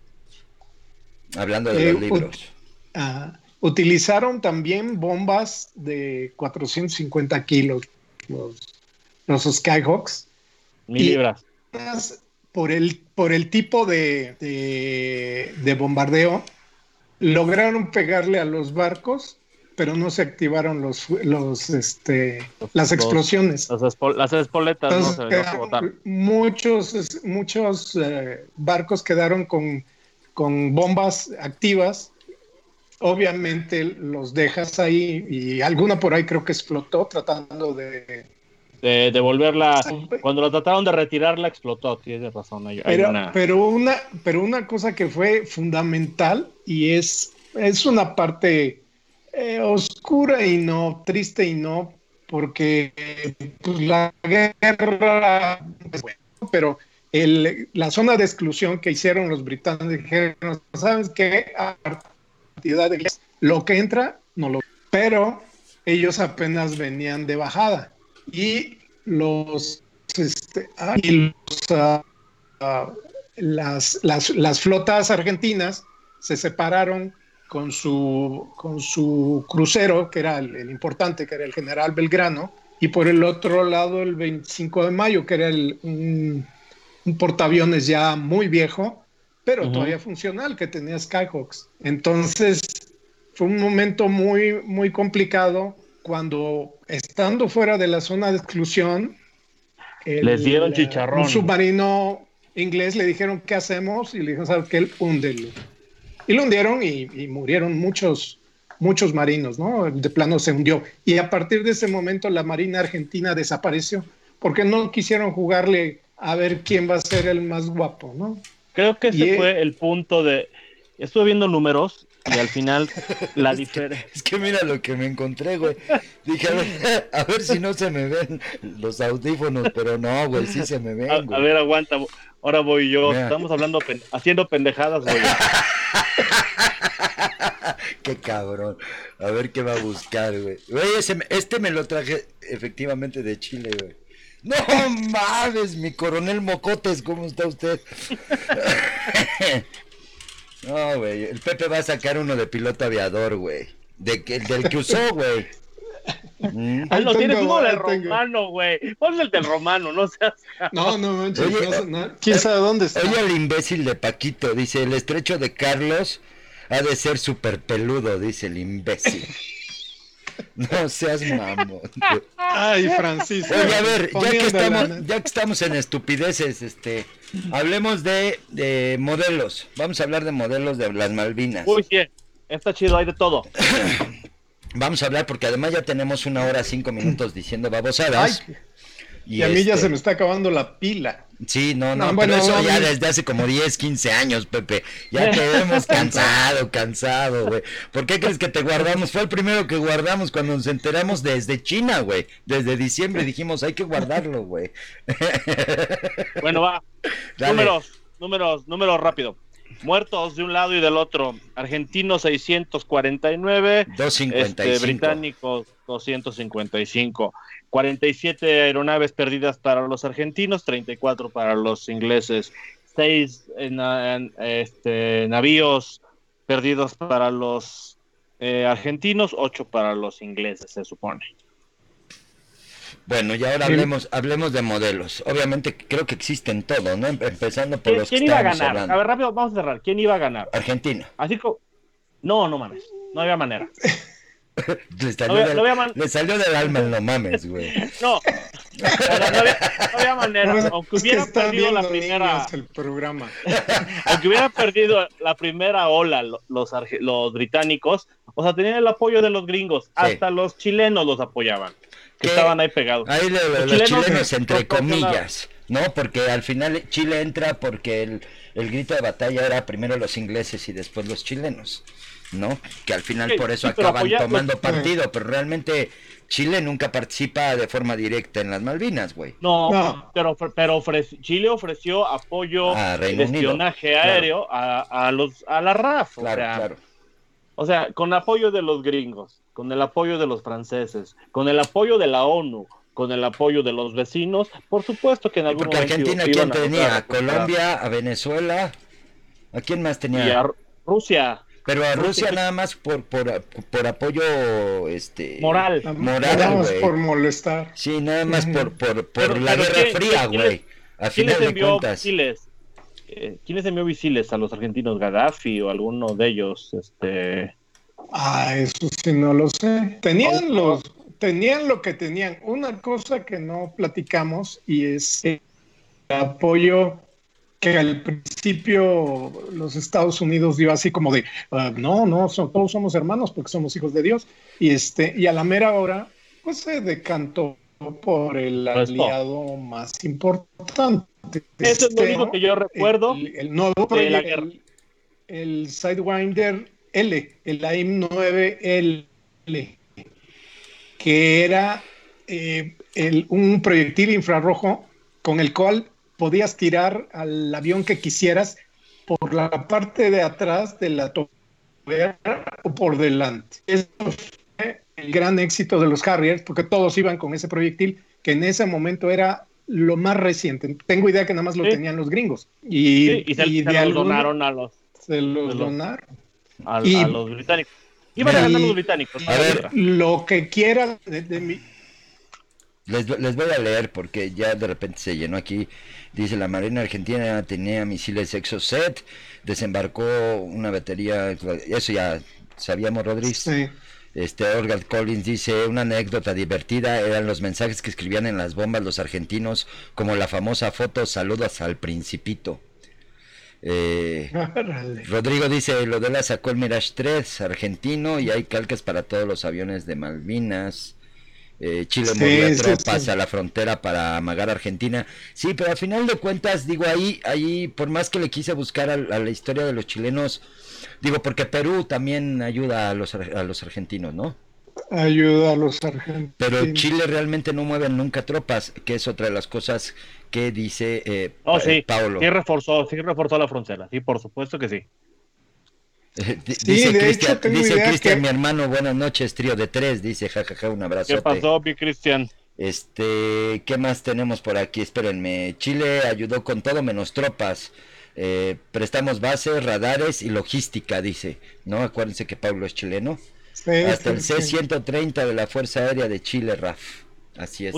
Hablando de los eh, libros. Ajá. Utilizaron también bombas de 450 kilos, los, Skyhawks. Mil libras. Por el, por el tipo de, de, bombardeo, lograron pegarle a los barcos, pero no se activaron los, los, este, las explosiones. las espoletas no se Muchos, muchos eh, barcos quedaron con, con bombas activas obviamente los dejas ahí y alguna por ahí creo que explotó tratando de... De devolverla, cuando lo trataron de retirarla explotó, tienes razón. pero, una... pero, una... pero una cosa que fue fundamental y es, es una parte eh, oscura y no, triste y no, porque pues, la guerra, pero el, la zona de exclusión que hicieron los británicos dijeron, ¿sabes qué? De lo que entra, no lo. Pero ellos apenas venían de bajada y los, este, ah, y ah, ah, las, las, las, flotas argentinas se separaron con su, con su crucero, que era el, importante, que era el general Belgrano, y por el otro lado el 25 de mayo, que era el, un, portaaviones ya muy viejo, pero todavía funcional, que tenía Skyhawks. Entonces fue un momento muy, muy complicado cuando estando fuera de la zona de exclusión, les dieron chicharrón. Un submarino inglés le dijeron, ¿qué hacemos? Y le dijeron, ¿sabes qué? Húndelo. Y lo hundieron y, murieron muchos, muchos marinos, ¿no? De plano se hundió. Y a partir de ese momento la Marina Argentina desapareció porque no quisieron jugarle a ver quién va a ser el más guapo, ¿no? Creo que ese fue el punto de... Estuve viendo números y al final la diferencia... Es que mira lo que me encontré, güey. Dije, a ver, si no se me ven los audífonos, pero no, güey, sí se me ven. A, ver, aguanta. Ahora voy yo. Estamos hablando, haciendo pendejadas, güey. qué cabrón. A ver qué va a buscar, güey. este me lo traje efectivamente de Chile, güey. No mames, mi coronel Mocotes, ¿cómo está usted? no, güey. El Pepe va a sacar uno de piloto aviador, güey. De, del que usó, güey. Mm. Ah, no, tienes uno del romano, güey. Ponle el del romano, no seas. No, no manches. ¿Quién sabe dónde está? Oye, el imbécil de Paquito dice: el estrecho de Carlos ha de ser súper peludo, dice el imbécil. No seas mamón. Ay, Francisco. Oye, a ver, ya que, estamos, ya que estamos en estupideces, este, hablemos de, de modelos. Vamos a hablar de modelos de las Malvinas. Uy, sí, está chido, hay de todo. Vamos a hablar porque además ya tenemos una hora cinco minutos diciendo babosadas. Y, a mí ya este se me está acabando la pila. Sí, no, no, pero eso ya desde hace como 10, 15 años, Pepe. Ya quedamos cansado, cansado, güey. ¿Por qué crees que te guardamos? Fue el primero que guardamos cuando nos enteramos desde China, güey. Desde diciembre dijimos, hay que guardarlo, güey. Bueno, va. Números, números, números rápido. Muertos de un lado y del otro. Argentinos 649. 255. Este, británicos 255. 47 aeronaves perdidas para los argentinos, 34 para los ingleses. 6 este, navíos perdidos para los eh, argentinos, 8 para los ingleses, se supone. Bueno, y ahora hablemos, hablemos de modelos. Obviamente creo que existen todos, ¿no? Empezando por los ¿Quién iba a ganar? A ver, rápido, vamos a cerrar. ¿Quién iba a ganar? Argentina. Así como... No, no mames. No había manera. le, salió del, le, salió del, alma no mames, güey. No, no, había, manera. Aunque hubiera perdido la primera. El programa. aunque hubiera perdido la primera ola los, los británicos, o sea, tenían el apoyo de los gringos. Hasta los chilenos los apoyaban que estaban ahí pegados. Ahí los, chilenos, entre comillas, ¿no? Porque al final Chile entra porque el, el, grito de batalla era primero los ingleses y después los chilenos, ¿no? Que al final por eso acaban tomando partido, pero realmente Chile nunca participa de forma directa en las Malvinas, güey. No, pero, pero Chile ofreció apoyo de espionaje aéreo a, a, los, a la RAF. Claro, claro. O sea, con apoyo de los gringos con el apoyo de los franceses, con el apoyo de la ONU, con el apoyo de los vecinos, por supuesto que en algún Porque Argentina, ¿quién tenía? ¿A Colombia? ¿A Venezuela? ¿A quién más tenía? Y a Rusia. Pero a Rusia nada más por, por, por apoyo este moral. Moral, güey. por molestar. Sí, nada más por, por, por la Guerra Fría, güey. A final de cuentas. Misiles? Eh, ¿Quiénes envió misiles a los argentinos? ¿Gaddafi o alguno de ellos? Este Ah, eso sí no lo sé. Tenían los, tenían lo que tenían. Una cosa que no platicamos y es el apoyo que al principio los Estados Unidos dio así como de ah, no, no, todos somos hermanos porque somos hijos de Dios. Y este, y a la mera hora, pues se decantó por el aliado más importante. Eso es lo único que yo recuerdo. El, nuevo proyecto, el Sidewinder L, el AIM 9L, que era eh, un proyectil infrarrojo con el cual podías tirar al avión que quisieras por la parte de atrás de la tobera o por delante. Eso fue el gran éxito de los Harriers, porque todos iban con ese proyectil, que en ese momento era lo más reciente. Tengo idea que nada más lo tenían los gringos. Y, y se, lo donaron a los Se los donaron. A, los británicos. Iban a ganar los británicos. A ver, lo que quieran de, mí. Les, les, voy a leer porque ya de repente se llenó aquí. Dice la Marina Argentina tenía misiles Exocet, desembarcó una batería, eso ya sabíamos Rodríguez. Sí. Este Orgard Collins dice una anécdota divertida eran los mensajes que escribían en las bombas los argentinos, como la famosa foto saludos al principito. Eh, Rodrigo dice, lo de la sacó el Mirage 3 argentino y hay calcas para todos los aviones de Malvinas. Eh, Chile movió tropas a la frontera para amagar a Argentina. Sí, pero al final de cuentas, digo, ahí, ahí, por más que le quise buscar a, la historia de los chilenos, digo, porque Perú también ayuda a los, a los argentinos, ¿no? Ayuda a los argentinos. Pero Chile realmente no mueve nunca tropas, que es otra de las cosas que dice eh, oh, sí, Paulo. Sí reforzó, sí reforzó la frontera, sí, por supuesto que sí. dice Cristian, dice Cristian, mi hermano, buenas noches, trío de tres, dice jajaja, un abrazo. ¿Qué pasó, mi Cristian? Este, ¿qué más tenemos por aquí? Espérenme. Chile ayudó con todo menos tropas. Eh, prestamos bases, radares y logística, dice. ¿No? Acuérdense que Pablo es chileno. Hasta el C-130 de la Fuerza Aérea de Chile, RAF. Así es.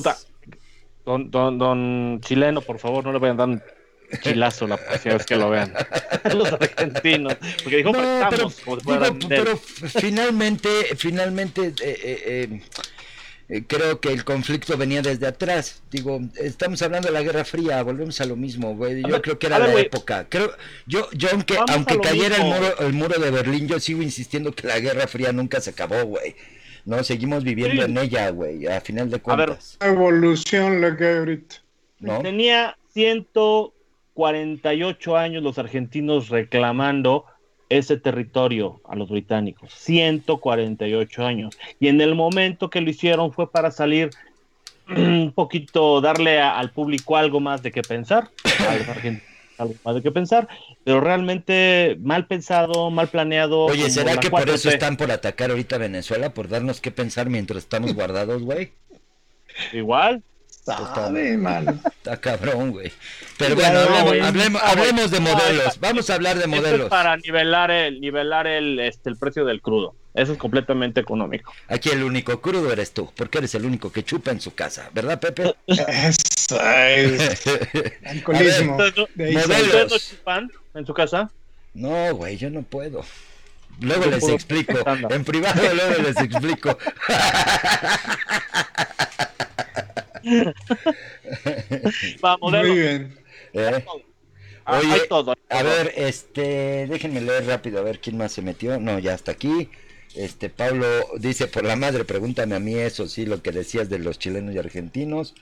Don, don, don chileno, por favor, no le vayan a dar chilazo la próxima vez que lo vean. Los argentinos. Porque dijo, no, pero, finalmente, finalmente, eh, eh, eh, creo que el conflicto venía desde atrás. Digo, estamos hablando de la Guerra Fría, volvemos a lo mismo, güey. Yo creo que era la época. Creo, yo, yo aunque, aunque cayera el muro, el muro de Berlín, yo sigo insistiendo que la Guerra Fría nunca se acabó, güey. No, seguimos viviendo en ella, güey, a final de cuentas. Evolución la que ahorita. ¿No? Tenía 148 años los argentinos reclamando ese territorio a los británicos. 148 años. Y en el momento que lo hicieron fue para salir un poquito, darle al público algo más de qué pensar, a los argentinos algo más de qué pensar, pero realmente mal pensado, mal planeado. Oye, ¿será que por eso están por atacar ahorita a Venezuela? ¿Por darnos qué pensar mientras estamos guardados, güey? Igual. Está cabrón, güey. Pero bueno, hablemos, hablemos, de modelos. Vamos a hablar de modelos. para nivelar el, nivelar el, este, el precio del crudo. Eso es completamente económico. Aquí el único crudo eres tú, porque eres el único que chupa en su casa, ¿verdad, Pepe? Eso es. Alcoholismo. ¿Ustedes no chupan en su casa? No, güey, yo no puedo. Luego les explico. En privado luego les explico. Vamos, Muy bien. Eh, oye, a ver, este, déjenme leer rápido a ver quién más se metió. No, ya está aquí. Este, Pablo dice, por la madre, pregúntame a mí eso, sí, lo que decías de los chilenos y argentinos.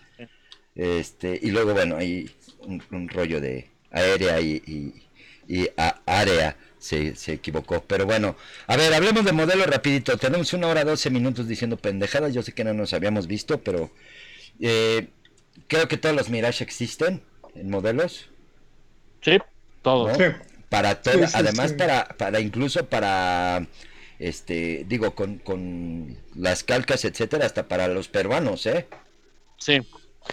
Este, y luego, bueno, hay un, rollo de aérea y, y, área. Se, se, equivocó. Pero bueno, a ver, hablemos de modelo rapidito. Tenemos una hora 12 minutos diciendo pendejadas. Yo sé que no nos habíamos visto, pero eh, creo que todos los Mirage existen en modelos. Sí, todos. Para todo, además para, para incluso para este, digo, con, con las calcas, etcétera, hasta para los peruanos, ¿eh? Sí.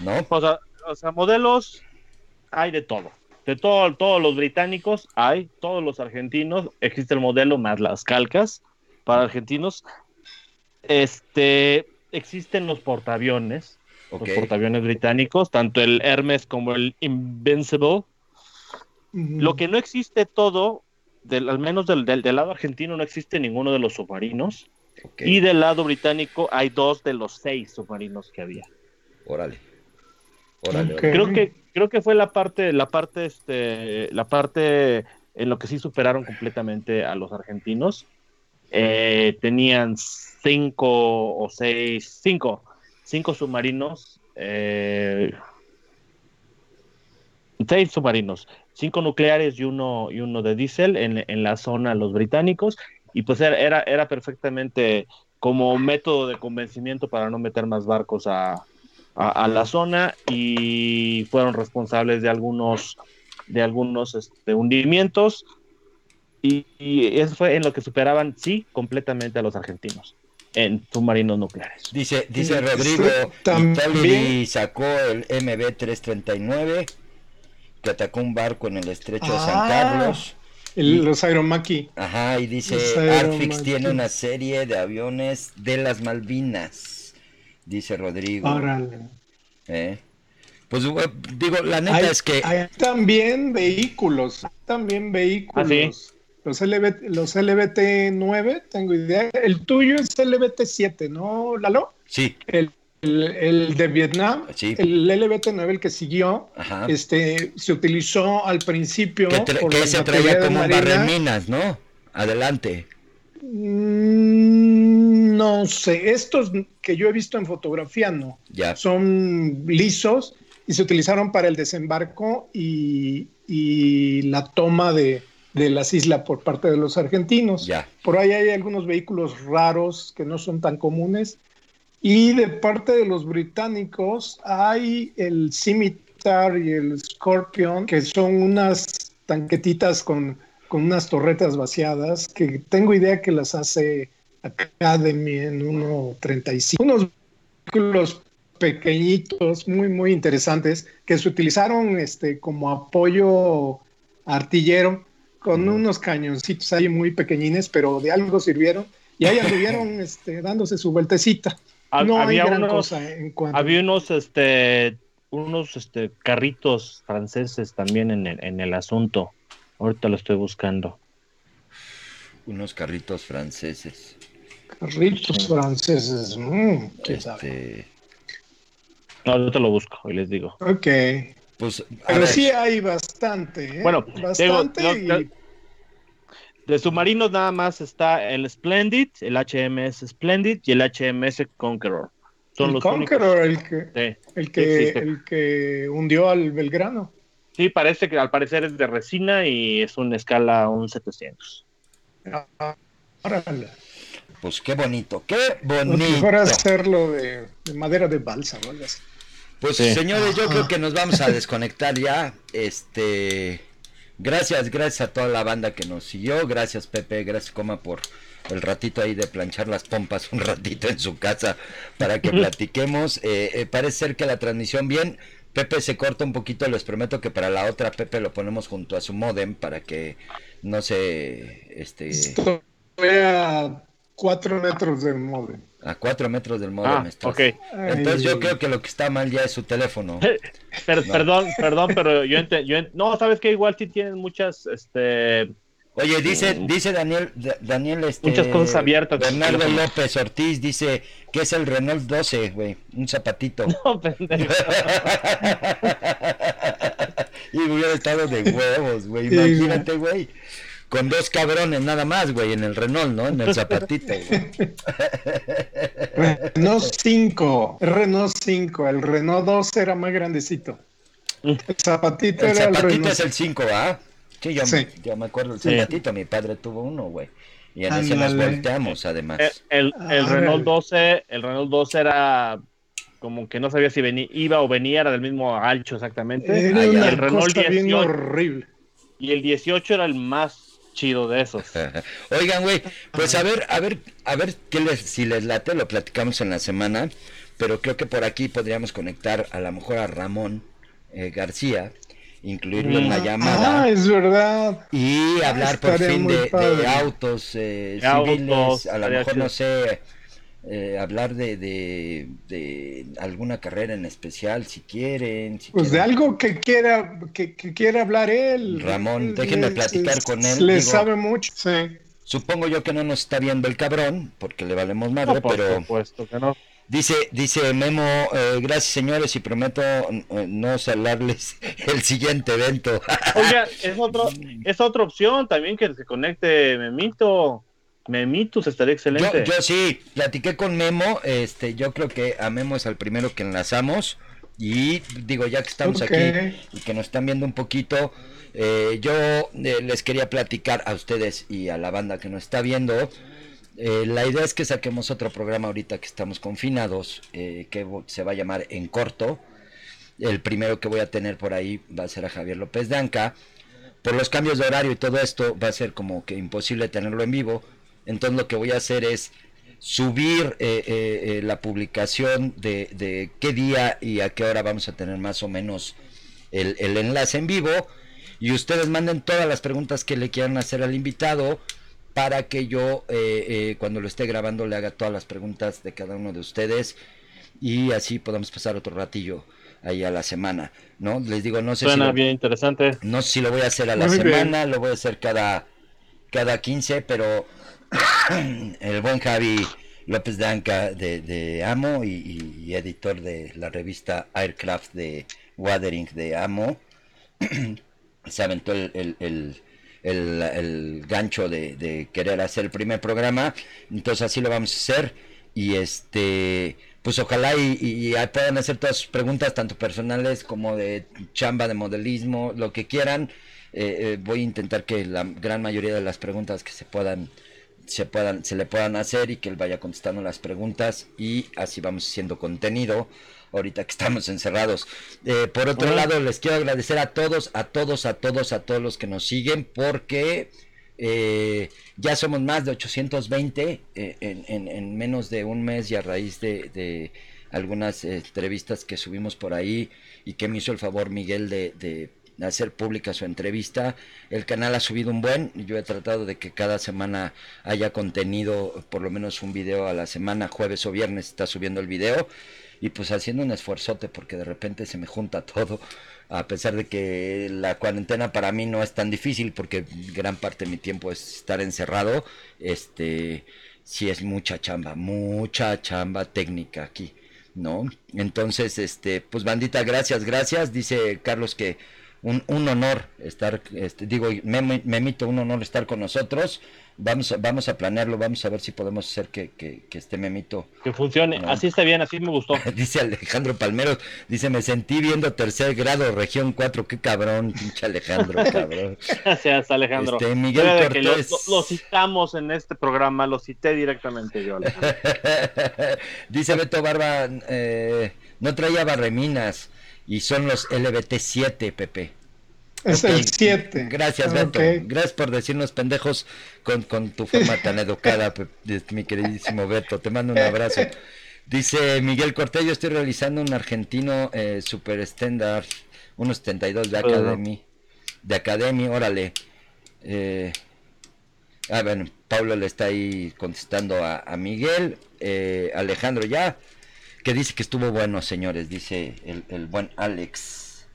¿No? O sea, modelos hay de todo. De todo, todos los británicos hay, todos los argentinos, existe el modelo más las calcas para argentinos. Este, existen los portaaviones, los portaaviones británicos, tanto el Hermes como el Invincible. Lo que no existe todo, del, al menos del, del, lado argentino no existe ninguno de los submarinos. Y del lado británico hay dos de los seis submarinos que había. Órale. Órale, Creo que creo que fue la parte la parte este la parte en lo que sí superaron completamente a los argentinos. Eh, tenían cinco o seis, cinco, cinco submarinos, eh, seis submarinos cinco nucleares y uno, y uno de diésel en, en la zona los británicos, y pues era, era perfectamente como método de convencimiento para no meter más barcos a, a, la zona. Y fueron responsables de algunos de algunos este, hundimientos. Y, eso fue en lo que superaban sí completamente a los argentinos en submarinos nucleares. Dice dice Rodrigo también sacó el MB 339 que atacó un barco en el estrecho de San ah. Carlos. los Aeromaki. Ajá, y dice, Artfix tiene una serie de aviones de las Malvinas, dice Rodrigo. Órale. ¿Eh? Pues digo, la neta es que... Hay también vehículos, también vehículos. ¿Ah, los, LBT, los LBT 9, tengo idea. El tuyo es LBT 7, ¿no, Lalo? Sí. El, de Vietnam, el LBT 9, el que siguió, este se utilizó al principio. Que, se traía como minas, ¿no? Adelante. Mm, no sé, estos que yo he visto en fotografía no. Ya. Son lisos y se utilizaron para el desembarco y, la toma de, las islas por parte de los argentinos. Por ahí hay algunos vehículos raros que no son tan comunes. Y de parte de los británicos hay el Scimitar y el Scorpion, que son unas tanquetitas con, con unas torretas vaciadas, que tengo idea que las hace Academy en 1.35. Unos vehículos pequeñitos, muy, muy interesantes, que se utilizaron este, como apoyo artillero con unos cañoncitos ahí muy pequeñines, pero de algo sirvieron y ahí anduvieron este, dándose su vueltecita. No había hay unos, en cuanto... Había unos, este, unos este, carritos franceses también en el, en el asunto. Ahorita lo estoy buscando. Unos carritos franceses. Carritos franceses. Mm, este, no, yo te lo busco y les digo. Ok. Pues, Pero sí hay bastante. ¿eh? Bueno, bastante. de submarinos nada más está el Splendid, el HMS Splendid y el HMS Conqueror. Son el Conqueror, el que, el, que, el que hundió al Belgrano. Sí, parece que al parecer es de resina y es una escala un 700. Ah, pues qué bonito, qué bonito. Mejor hacerlo de, de madera de balsa o Pues señores, yo creo que nos vamos a desconectar ya. Este, gracias, gracias a toda la banda que nos siguió. Gracias Pepe, gracias Coma por el ratito ahí de planchar las pompas un ratito en su casa para que platiquemos. Eh, eh, parece ser que la transmisión bien. Pepe se corta un poquito, les prometo que para la otra Pepe lo ponemos junto a su modem para que no se este Estoy a cuatro metros del modem a cuatro metros del modem. Ah, okay. Entonces yo creo que lo que está mal ya es su teléfono. Perdón, perdón, pero yo, yo no, sabes que igual sí tienen muchas, este. Oye, dice, mm. dice Daniel, Daniel, este, muchas cosas abiertas. Bernardo López Ortiz dice que es el Renault 12, güey, un zapatito. No, pendejo. y hubiera estado de huevos, güey, imagínate, güey con dos cabrones nada más, güey, en el Renault, ¿no? En el zapatito, güey. Renault 5, Renault 5, el Renault 2 era más grandecito. El zapatito el zapatito es el 5, ¿ah? Sí, yo, Me, yo me acuerdo del zapatito, mi padre tuvo uno, güey. Y en ese nos volteamos, además. El, el, Renault 12, el Renault 12 era como que no sabía si venía, iba o venía, era del mismo ancho exactamente. Era el Renault 18, horrible. Y el 18 era el más chido de esos. Oigan, güey, pues a ver, a ver, a ver qué les, si les late, lo platicamos en la semana, pero creo que por aquí podríamos conectar a lo mejor a Ramón eh, García, incluirlo en la mm. llamada. Ah, es verdad. Y hablar por fin de, autos eh, civiles, a lo mejor no sé eh, hablar de, de, alguna carrera en especial, si quieren. pues de algo que quiera, que, quiera hablar él. Ramón, déjenme platicar con él. Le sabe mucho, sí. Supongo yo que no nos está viendo el cabrón, porque le valemos madre, por pero... supuesto que no. Dice, dice Memo, eh, gracias señores y prometo eh, no salarles el siguiente evento. Oiga, es, otro, es otra opción también que se conecte Memito. Memitus estaría excelente. Yo, sí, platiqué con Memo, este, yo creo que a Memo es el primero que enlazamos y digo, ya que estamos aquí y que nos están viendo un poquito, eh, yo eh, les quería platicar a ustedes y a la banda que nos está viendo. Eh, la idea es que saquemos otro programa ahorita que estamos confinados, que se va a llamar En Corto. El primero que voy a tener por ahí va a ser a Javier López de Anca. Por los cambios de horario y todo esto va a ser como que imposible tenerlo en vivo entonces lo que voy a hacer es subir eh, eh, eh, la publicación de, qué día y a qué hora vamos a tener más o menos el, enlace en vivo. y ustedes manden todas las preguntas que le quieran hacer al invitado para que yo eh, eh, cuando lo esté grabando le haga todas las preguntas de cada uno de ustedes y así podamos pasar otro ratillo ahí a la semana, ¿no? Les digo, no sé Suena si lo, bien interesante. no sé si lo voy a hacer a la Muy bien. semana, lo voy a hacer cada cada 15, pero el buen Javi López de Anca de, de Amo y, editor de la revista Aircraft de Watering de Amo. Se aventó el, el- el- el- el gancho de, querer hacer el primer programa, entonces así lo vamos a hacer. Y este pues ojalá y, puedan hacer todas sus preguntas tanto personales como de chamba de modelismo lo que quieran. Eh, eh, voy a intentar que la gran mayoría de las preguntas que se puedan se puedan se le puedan hacer y que él vaya contestando las preguntas y así vamos haciendo contenido ahorita que estamos encerrados. Eh, por otro lado, les quiero agradecer a todos, a todos, a todos, a todos los que nos siguen porque eh, ya somos más de 820 eh, en, en- en menos de un mes y a raíz de, de algunas eh, entrevistas que subimos por ahí y que me hizo el favor Miguel de, de hacer pública su entrevista. El canal ha subido un buen, yo he tratado de que cada semana haya contenido, por lo menos un video a la semana, jueves o viernes está subiendo el video. Y pues haciendo un esfuerzote porque de repente se me junta todo a pesar de que la cuarentena para mí no es tan difícil porque gran parte de mi tiempo es estar encerrado. Este sí es mucha chamba mucha chamba técnica aquí no entonces este pues bandita gracias gracias. Dice Carlos que un, un honor estar este digo me, me, Memito un honor estar con nosotros vamos a, vamos a planearlo vamos a ver si podemos hacer que, que, que este Memito Que funcione. No. Así está bien, así me gustó. Dice Alejandro Palmeros, dice, me sentí viendo tercer grado, región 4, qué cabrón, pinche Alejandro, cabrón. Gracias, Alejandro. Este, Miguel de que lo, Cortés. lo- lo citamos en este programa, lo cité directamente yo, Alejandro. dice Beto Barba, eh, no traía barreminas y son los LBT7, Pepe. Es el 7. Gracias, Beto. Gracias por decirnos pendejos con, con tu forma tan educada, mi queridísimo Beto. Te mando un abrazo. Dice Miguel Cortés, yo estoy realizando un argentino eh, super estándar, 1.72 de Ajá. Academy. De Academy, órale. Eh, ah, bueno, Pablo le está ahí contestando a, a Miguel. Eh, Alejandro ya, que dice que estuvo bueno, señores, dice el, el buen Alex.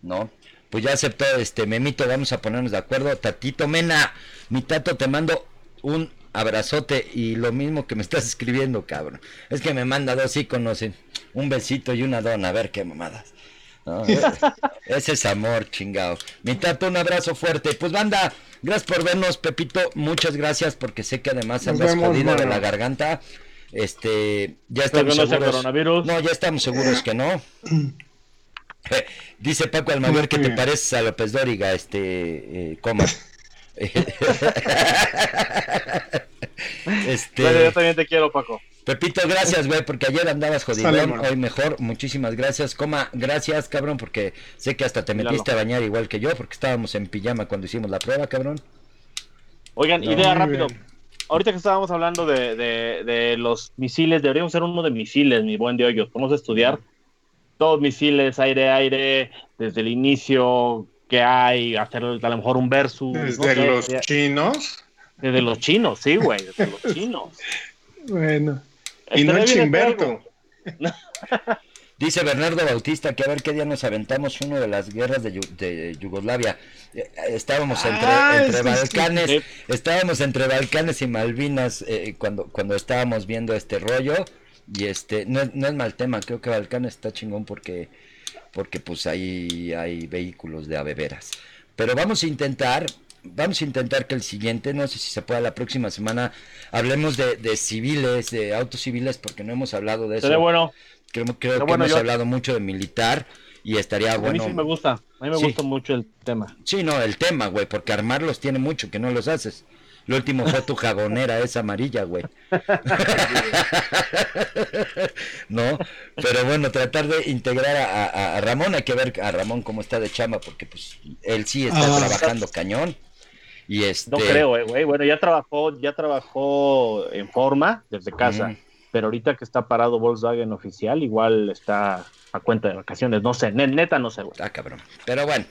¿No? Pues ya aceptó este memito, vamos a ponernos de acuerdo. Tatito Mena, mi tato, te mando un abrazote y lo mismo que me estás escribiendo, cabrón. Es que me manda dos iconos, eh, un besito y una dona, a ver qué mamadas. ¿no? Ese es amor, chingado. Mi tato, un abrazo fuerte. Pues banda, gracias por vernos, Pepito. Muchas gracias porque sé que además andas jodida de la garganta. Este, ya estamos no seguros. coronavirus. No, ya estamos seguros que no. Dice Paco Almaguer que te pareces a López Dóriga, este, eh, coma. este, Bueno, yo también te quiero, Paco. Pepito, gracias, güey, porque ayer andabas jodidón, hoy mejor, muchísimas gracias. Coma, gracias, cabrón, porque sé que hasta te metiste a bañar igual que yo, porque estábamos en pijama cuando hicimos la prueba, cabrón. Oigan, No, idea rápido. bien. Ahorita que estábamos hablando de, de- de los misiles, deberíamos ser uno de misiles, mi buen hoyos. Vamos a estudiar todos misiles, aire, aire, desde el inicio que hay, hacer a lo mejor un versus. no Desde sé, los sería- chinos. desde los chinos, sí, güey, desde los chinos. Bueno. Y no bien Chimberto. Dice Bernardo Bautista que a ver qué día nos aventamos uno de las guerras de, Yu- de Yugoslavia. Eh, Estábamos entre, Ah, entre. Balcanes, estábamos entre Balcanes y Malvinas eh, cuando, cuando estábamos viendo este rollo. Y este, no, es- no es mal tema, creo que Balcanes está chingón porque, porque pues ahí hay vehículos de aveveras. Pero vamos a intentar, vamos a intentar que el siguiente, no sé si se pueda la próxima semana, hablemos de, de civiles, de autos civiles, porque no hemos hablado de eso. Sería bueno. Creo, creo Pero que bueno, hemos yo- hablado mucho de militar y estaría A mí bueno. sí me gusta. A mí me Sí. gusta mucho el tema. Sí, no, el tema, güey, porque armarlos tiene mucho que no los haces. Lo último fue tu jagonera, esa amarilla, güey. no, pero bueno, tratar de integrar a, a- a Ramón, hay que ver a Ramón cómo está de chamba, porque pues él sí está Ah. trabajando cañón. Y este. No creo, eh, güey. Bueno, ya trabajó, ya trabajó en forma desde casa. Pero ahorita que está parado Volkswagen oficial, igual está a cuenta de vacaciones. No sé, ne- neta no sé, güey. Ah, cabrón. Pero bueno.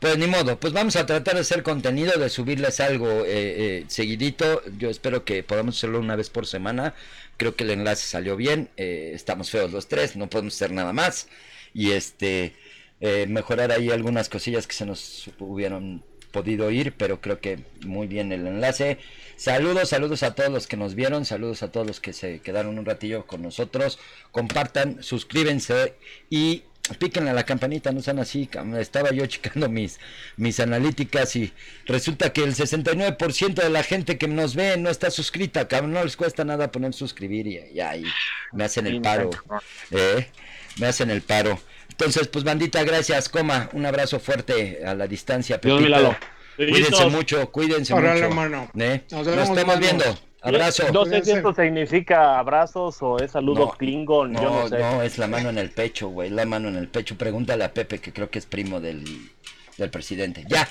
Pues ni modo, pues vamos a tratar de hacer contenido, de subirles algo eh, eh, seguidito. Yo espero que podamos hacerlo una vez por semana. Creo que el enlace salió bien. Eh, estamos feos los tres, no podemos hacer nada más. Y este, mejorar ahí algunas cosillas que se nos hubieron podido ir, pero creo que muy bien el enlace. Saludos, saludos a todos los que nos vieron, saludos a todos los que se quedaron un ratillo con nosotros. Compartan, suscríbense y píquenle a la campanita, no sean así. Estaba yo checando mis, mis analíticas y resulta que el 69% de la gente que nos ve no está suscrita, cabrón. No les cuesta nada poner suscribir y, ahí me hacen el paro. Eh, me hacen el paro. Entonces, pues bandita, gracias, coma. Un abrazo fuerte a la distancia. Cuídense mucho, cuídense mucho. ¿eh? Nos, estamos viendo. Abrazo. No sé si esto significa abrazos o es saludo Klingon. No, yo no, sé. no, es la mano en el pecho, güey. La mano en el pecho. Pregúntale a Pepe, que creo que es primo del, del presidente. Ya,